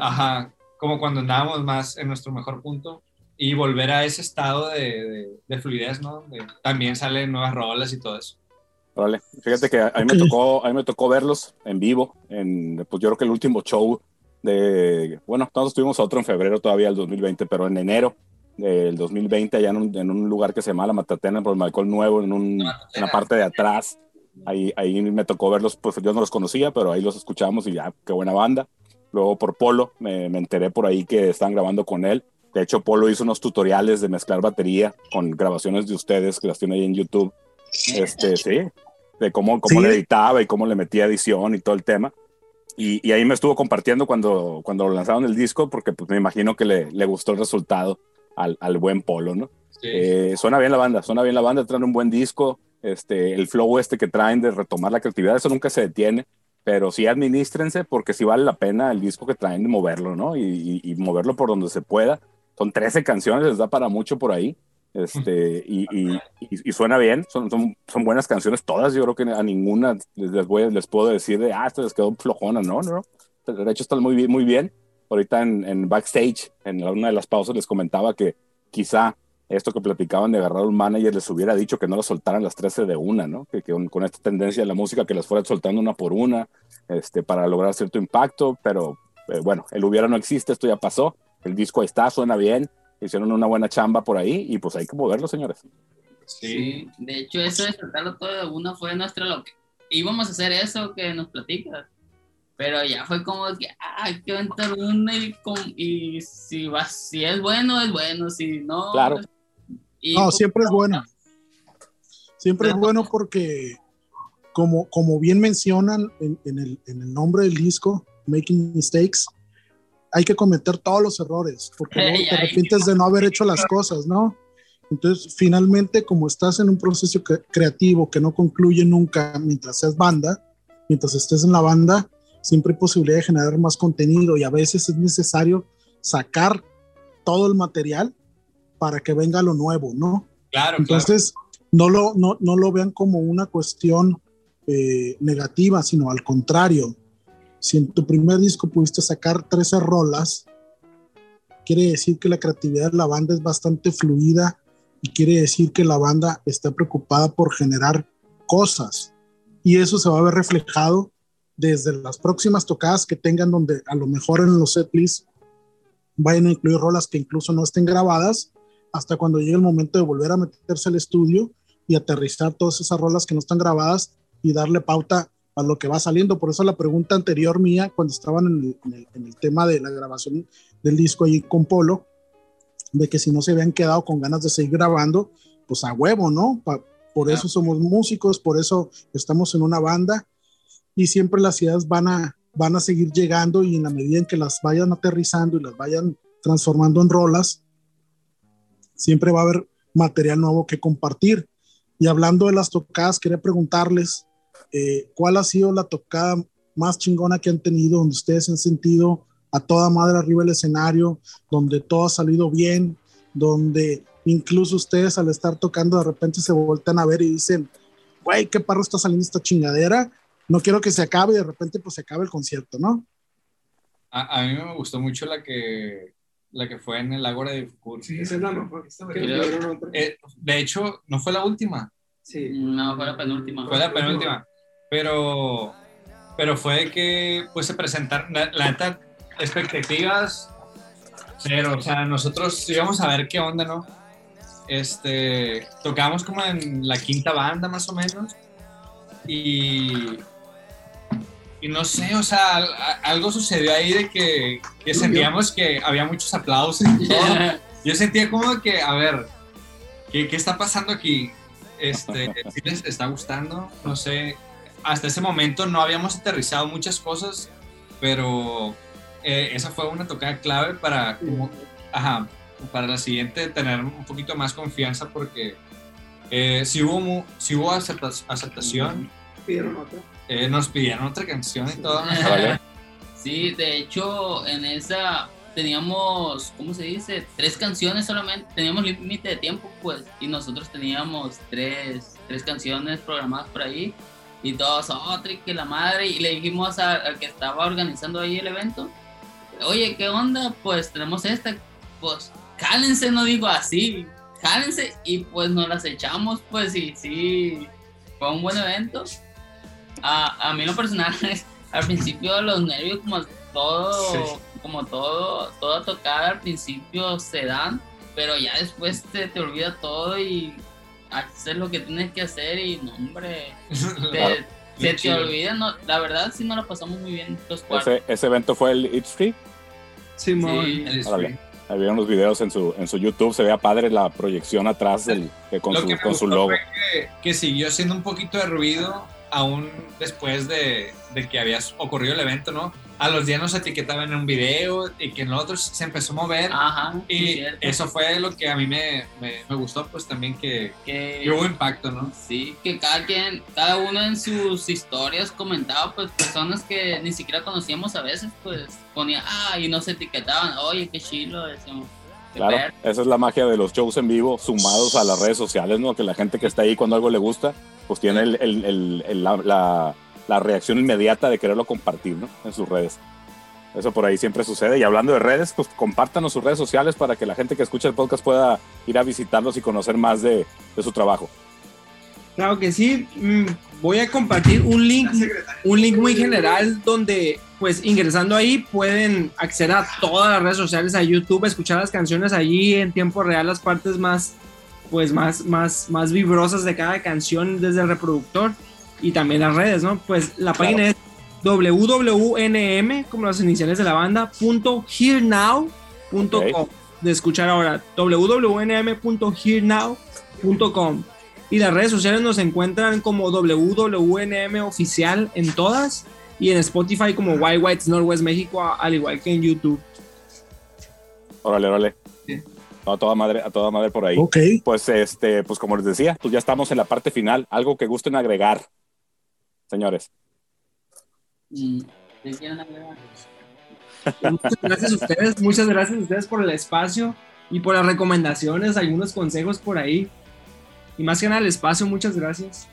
Ajá, como cuando andábamos más en nuestro mejor punto y volver a ese estado de, de, de fluidez, ¿no? De- también salen nuevas rolas y todo eso. Vale. Fíjate que a mí me tocó, a mí me tocó verlos en vivo, en, pues yo creo que el último show de, bueno, nosotros tuvimos otro en febrero todavía del 2020, pero en enero del 2020 allá en un, en un lugar que se llama La Matatena, por el Malcol Nuevo, en, un- en la parte de atrás. Ahí, ahí me tocó verlos, pues yo no los conocía, pero ahí los escuchamos y ya, qué buena banda. Luego por Polo, me, me enteré por ahí que están grabando con él. De hecho, Polo hizo unos tutoriales de mezclar batería con grabaciones de ustedes que las tiene ahí en YouTube. Este, sí, de cómo, cómo Sí. le editaba y cómo le metía edición y todo el tema. Y, y ahí me estuvo compartiendo cuando, cuando lanzaron el disco, porque pues, me imagino que le, le gustó el resultado al, al buen Polo, ¿no? Sí. Eh, suena bien la banda, suena bien la banda, traen un buen disco, este, el flow este que traen de retomar la creatividad, eso nunca se detiene, pero sí administrense porque sí vale la pena el disco que traen de moverlo, ¿no? Y, y- y moverlo por donde se pueda. Son 13 canciones, les da para mucho por ahí. Este, y, y- suena bien, son, son, son buenas canciones todas, yo creo que a ninguna les, voy, les puedo decir de, ah, esto les quedó flojona, no, no, de hecho están muy bien, muy bien. Ahorita en, backstage, en una de las pausas les comentaba que quizá esto que platicaban de agarrar un manager les hubiera dicho que no lo soltaran las 13 de una, ¿no? Que, con, esta tendencia de la música que las fuera soltando una por una, este, para lograr cierto impacto, pero eh, bueno, el hubiera no existe, esto ya pasó, el disco ahí está, suena bien, hicieron una buena chamba por ahí y pues hay que moverlo, señores. Sí. De hecho, eso de soltarlo todo de una fue nuestra lo que íbamos a hacer eso que nos platicas. Pero ya fue como que ah, hay que aventar una y, con- y si va, si es bueno, es bueno, si no. Claro. y No, pues, siempre es bueno. Siempre es bueno porque, como, como bien mencionan en, en el, en el nombre del disco, Making Mistakes, hay que cometer todos los errores, porque luego te ay. arrepientes de no haber hecho las cosas, ¿no? Entonces, finalmente, como estás en un proceso cre- creativo que no concluye nunca mientras seas banda, mientras estés en la banda, siempre hay posibilidad de generar más contenido y a veces es necesario sacar todo el material para que venga lo nuevo, ¿no? Claro, Entonces, no, lo, no, no lo vean como una cuestión eh, negativa, sino al contrario. Si en tu primer disco pudiste sacar 13 rolas, quiere decir que la creatividad de la banda es bastante fluida y quiere decir que la banda está preocupada por generar cosas. Y eso se va a ver reflejado desde las próximas tocadas que tengan, donde a lo mejor en los setlists vayan a incluir rolas que incluso no estén grabadas, hasta cuando llegue el momento de volver a meterse al estudio y aterrizar todas esas rolas que no están grabadas y darle pauta a lo que va saliendo. Por eso la pregunta anterior mía, cuando estaban en el, en el- en el tema de la grabación del disco ahí con Polo, de que si no se habían quedado con ganas de seguir grabando, pues a huevo, ¿no? Pa- por eso somos músicos, por eso estamos en una banda y siempre las ideas van a, van a seguir llegando y en la medida en que las vayan aterrizando y las vayan transformando en rolas, siempre va a haber material nuevo que compartir. Y hablando de las tocadas, quería preguntarles eh, cuál ha sido la tocada más chingona que han tenido, donde ustedes han sentido a toda madre arriba del escenario, donde todo ha salido bien, donde incluso ustedes al estar tocando de repente se voltean a ver y dicen, güey, qué parro está saliendo esta chingadera. No quiero que se acabe y de repente pues se acabe el concierto, ¿no? A, a mí me gustó mucho la que, la que fue en el Ágora de Foucault. Sí, esa es la mejor. Eh, de hecho, no fue la última. Sí. No, fue la penúltima. Fue la penúltima. Pero, pero fue que pues se presentaron, la, la neta, expectativas cero. O sea, nosotros íbamos a ver qué onda, ¿no? Este, tocamos como en la quinta banda más o menos. Y, y no sé, o sea, algo sucedió ahí de que, que sentíamos que había muchos aplausos y todo. Yo sentía como que, a ver, ¿qué, qué está pasando aquí? Este, les está gustando, no sé. Hasta ese momento no habíamos aterrizado muchas cosas, pero eh, esa fue una tocada clave para, como, ajá, para la siguiente tener un poquito más confianza porque eh, si hubo, sí hubo acepta- aceptación, Pidieron otra. eh, nos pidieron otra canción y todo. Sí, de hecho, en esa teníamos, ¿cómo se dice? Tres canciones solamente, teníamos límite de tiempo, pues, y nosotros teníamos tres, tres canciones programadas por ahí, y todos, y que la madre, y le dijimos a- al que estaba organizando ahí el evento, oye, ¿qué onda? Pues tenemos esta, pues, cálense, no digo así, cálense, y pues nos las echamos, pues, y sí, fue un buen evento. A, a mí lo personal, al principio los nervios como todo Sí. como todo toda tocada al principio se dan pero ya después te, te olvida todo y haces lo que tienes que hacer y no hombre te, Claro. se te chido. olvida no, la verdad sí nos la pasamos muy bien los cuatro Ese, ese evento fue el It's Free. Simón. Sí. El Órale. Ahí vieron los videos en su, en su YouTube, se veía padre la proyección atrás del, que con, Lo su, que con su logo. que, que siguió haciendo un poquito de ruido aún después de, de que había ocurrido el evento, ¿no? A los días nos etiquetaban en un video y que en otros se empezó a mover. ajá y eso fue lo que a mí me, me, me gustó, pues también que, que que hubo impacto, ¿no? Sí, que cada quien, cada uno en sus historias comentaba, pues personas que ni siquiera conocíamos a veces, pues ponía, ah, y nos etiquetaban, oye, qué chilo, decíamos. Claro, perro". esa es la magia de los shows en vivo sumados a las redes sociales, ¿no? Que la gente que está ahí cuando algo le gusta, pues tiene el- el- el- el- la, la- la reacción inmediata de quererlo compartir, ¿no? En sus redes. Eso por ahí siempre sucede. Y hablando de redes, pues compártanos sus redes sociales para que la gente que escucha el podcast pueda ir a visitarlos y conocer más de, de su trabajo. Claro que sí. Mm, Voy a compartir un link, un link muy general donde, pues, ingresando ahí pueden acceder a todas las redes sociales, a YouTube, escuchar las canciones allí en tiempo real, las partes más, pues, más, más, más vibrosas de cada canción desde el reproductor y también las redes, ¿no? Pues la página es wwnm, como las iniciales de la banda, punto hearnow.com. Ok. De escuchar ahora, wwnm.hearnow.com. Y las redes sociales nos encuentran como WWNM oficial en todas y en Spotify como White Whites Northwest México, al igual que en YouTube. Órale, órale. Sí. A toda madre, a toda madre por ahí. Ok. Pues este, pues como les decía, pues ya estamos en la parte final. Algo que gusten agregar, señores. Mm, ¿qué quieren agregar? Muchas gracias a ustedes, muchas gracias a ustedes por el espacio y por las recomendaciones, algunos consejos por ahí. Y más que nada el espacio, muchas gracias.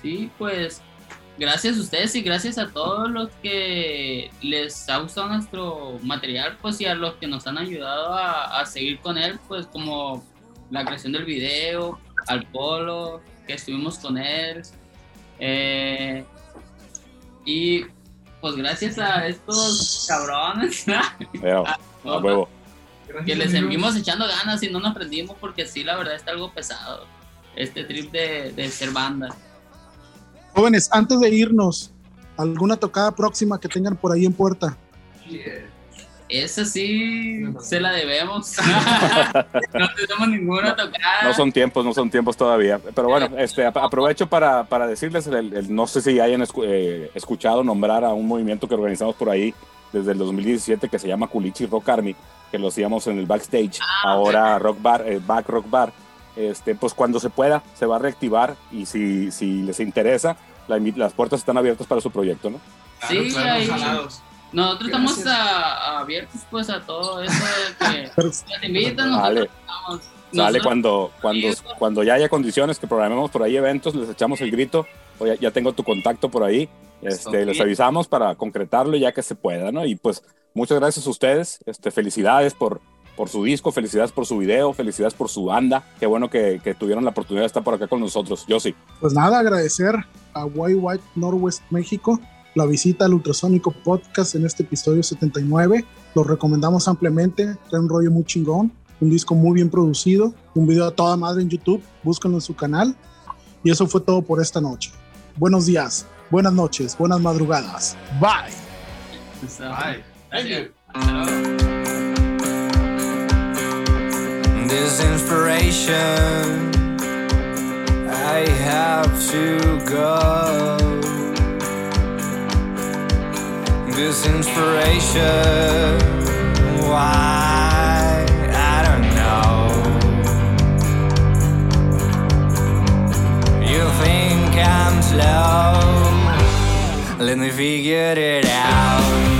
Sí, pues gracias a ustedes y gracias a todos los que les ha gustado nuestro material, pues y a los que nos han ayudado a, a seguir con él, pues como la creación del video, al Polo, que estuvimos con él. Eh, y pues gracias a estos cabrones Pero, a huevo. que les seguimos echando ganas y no nos prendimos porque sí, la verdad está algo pesado. Este trip de, de ser banda. Jóvenes, antes de irnos, ¿alguna tocada próxima que tengan por ahí en puerta? Esa sí se la debemos. no tenemos ninguna tocada. No son tiempos, no son tiempos todavía. Pero bueno, este, ap- aprovecho para, para decirles, el- el- no sé si hayan escu- eh, escuchado nombrar a un movimiento que organizamos por ahí desde el 2017 que se llama Culichi Rock Army, que lo hacíamos en el backstage, ahora Rock Bar, eh, Back Rock Bar. Este, pues cuando se pueda, se va a reactivar y si, si les interesa, la las puertas están abiertas para su proyecto, ¿no? Sí, ahí- Nosotros estamos Gracias. a- abiertos pues a todo eso de que nos invitan, Vale. nosotros estamos. Sale cuando, cuando, cuando ya haya condiciones que programemos por ahí eventos, les echamos el grito. O ya, ya tengo tu contacto por ahí. Este, les avisamos para concretarlo ya que se pueda, ¿no? Y pues muchas gracias a ustedes. Este, felicidades por, por su disco, felicidades por su video, felicidades por su banda. Qué bueno que, que tuvieron la oportunidad de estar por acá con nosotros. Yo sí. Pues nada, agradecer a White White Northwest México la visita al Ultrasónico Podcast en este episodio 79. Lo recomendamos ampliamente, trae un rollo muy chingón, un disco muy bien producido, un video a toda madre en YouTube, búsquenlo en su canal. Y eso fue todo por esta noche. Buenos días, buenas noches, buenas madrugadas. Bye. Bye. Thank you. this inspiration. I have to go. This inspiration. Why? I don't know. You think I'm slow? Let me figure it out.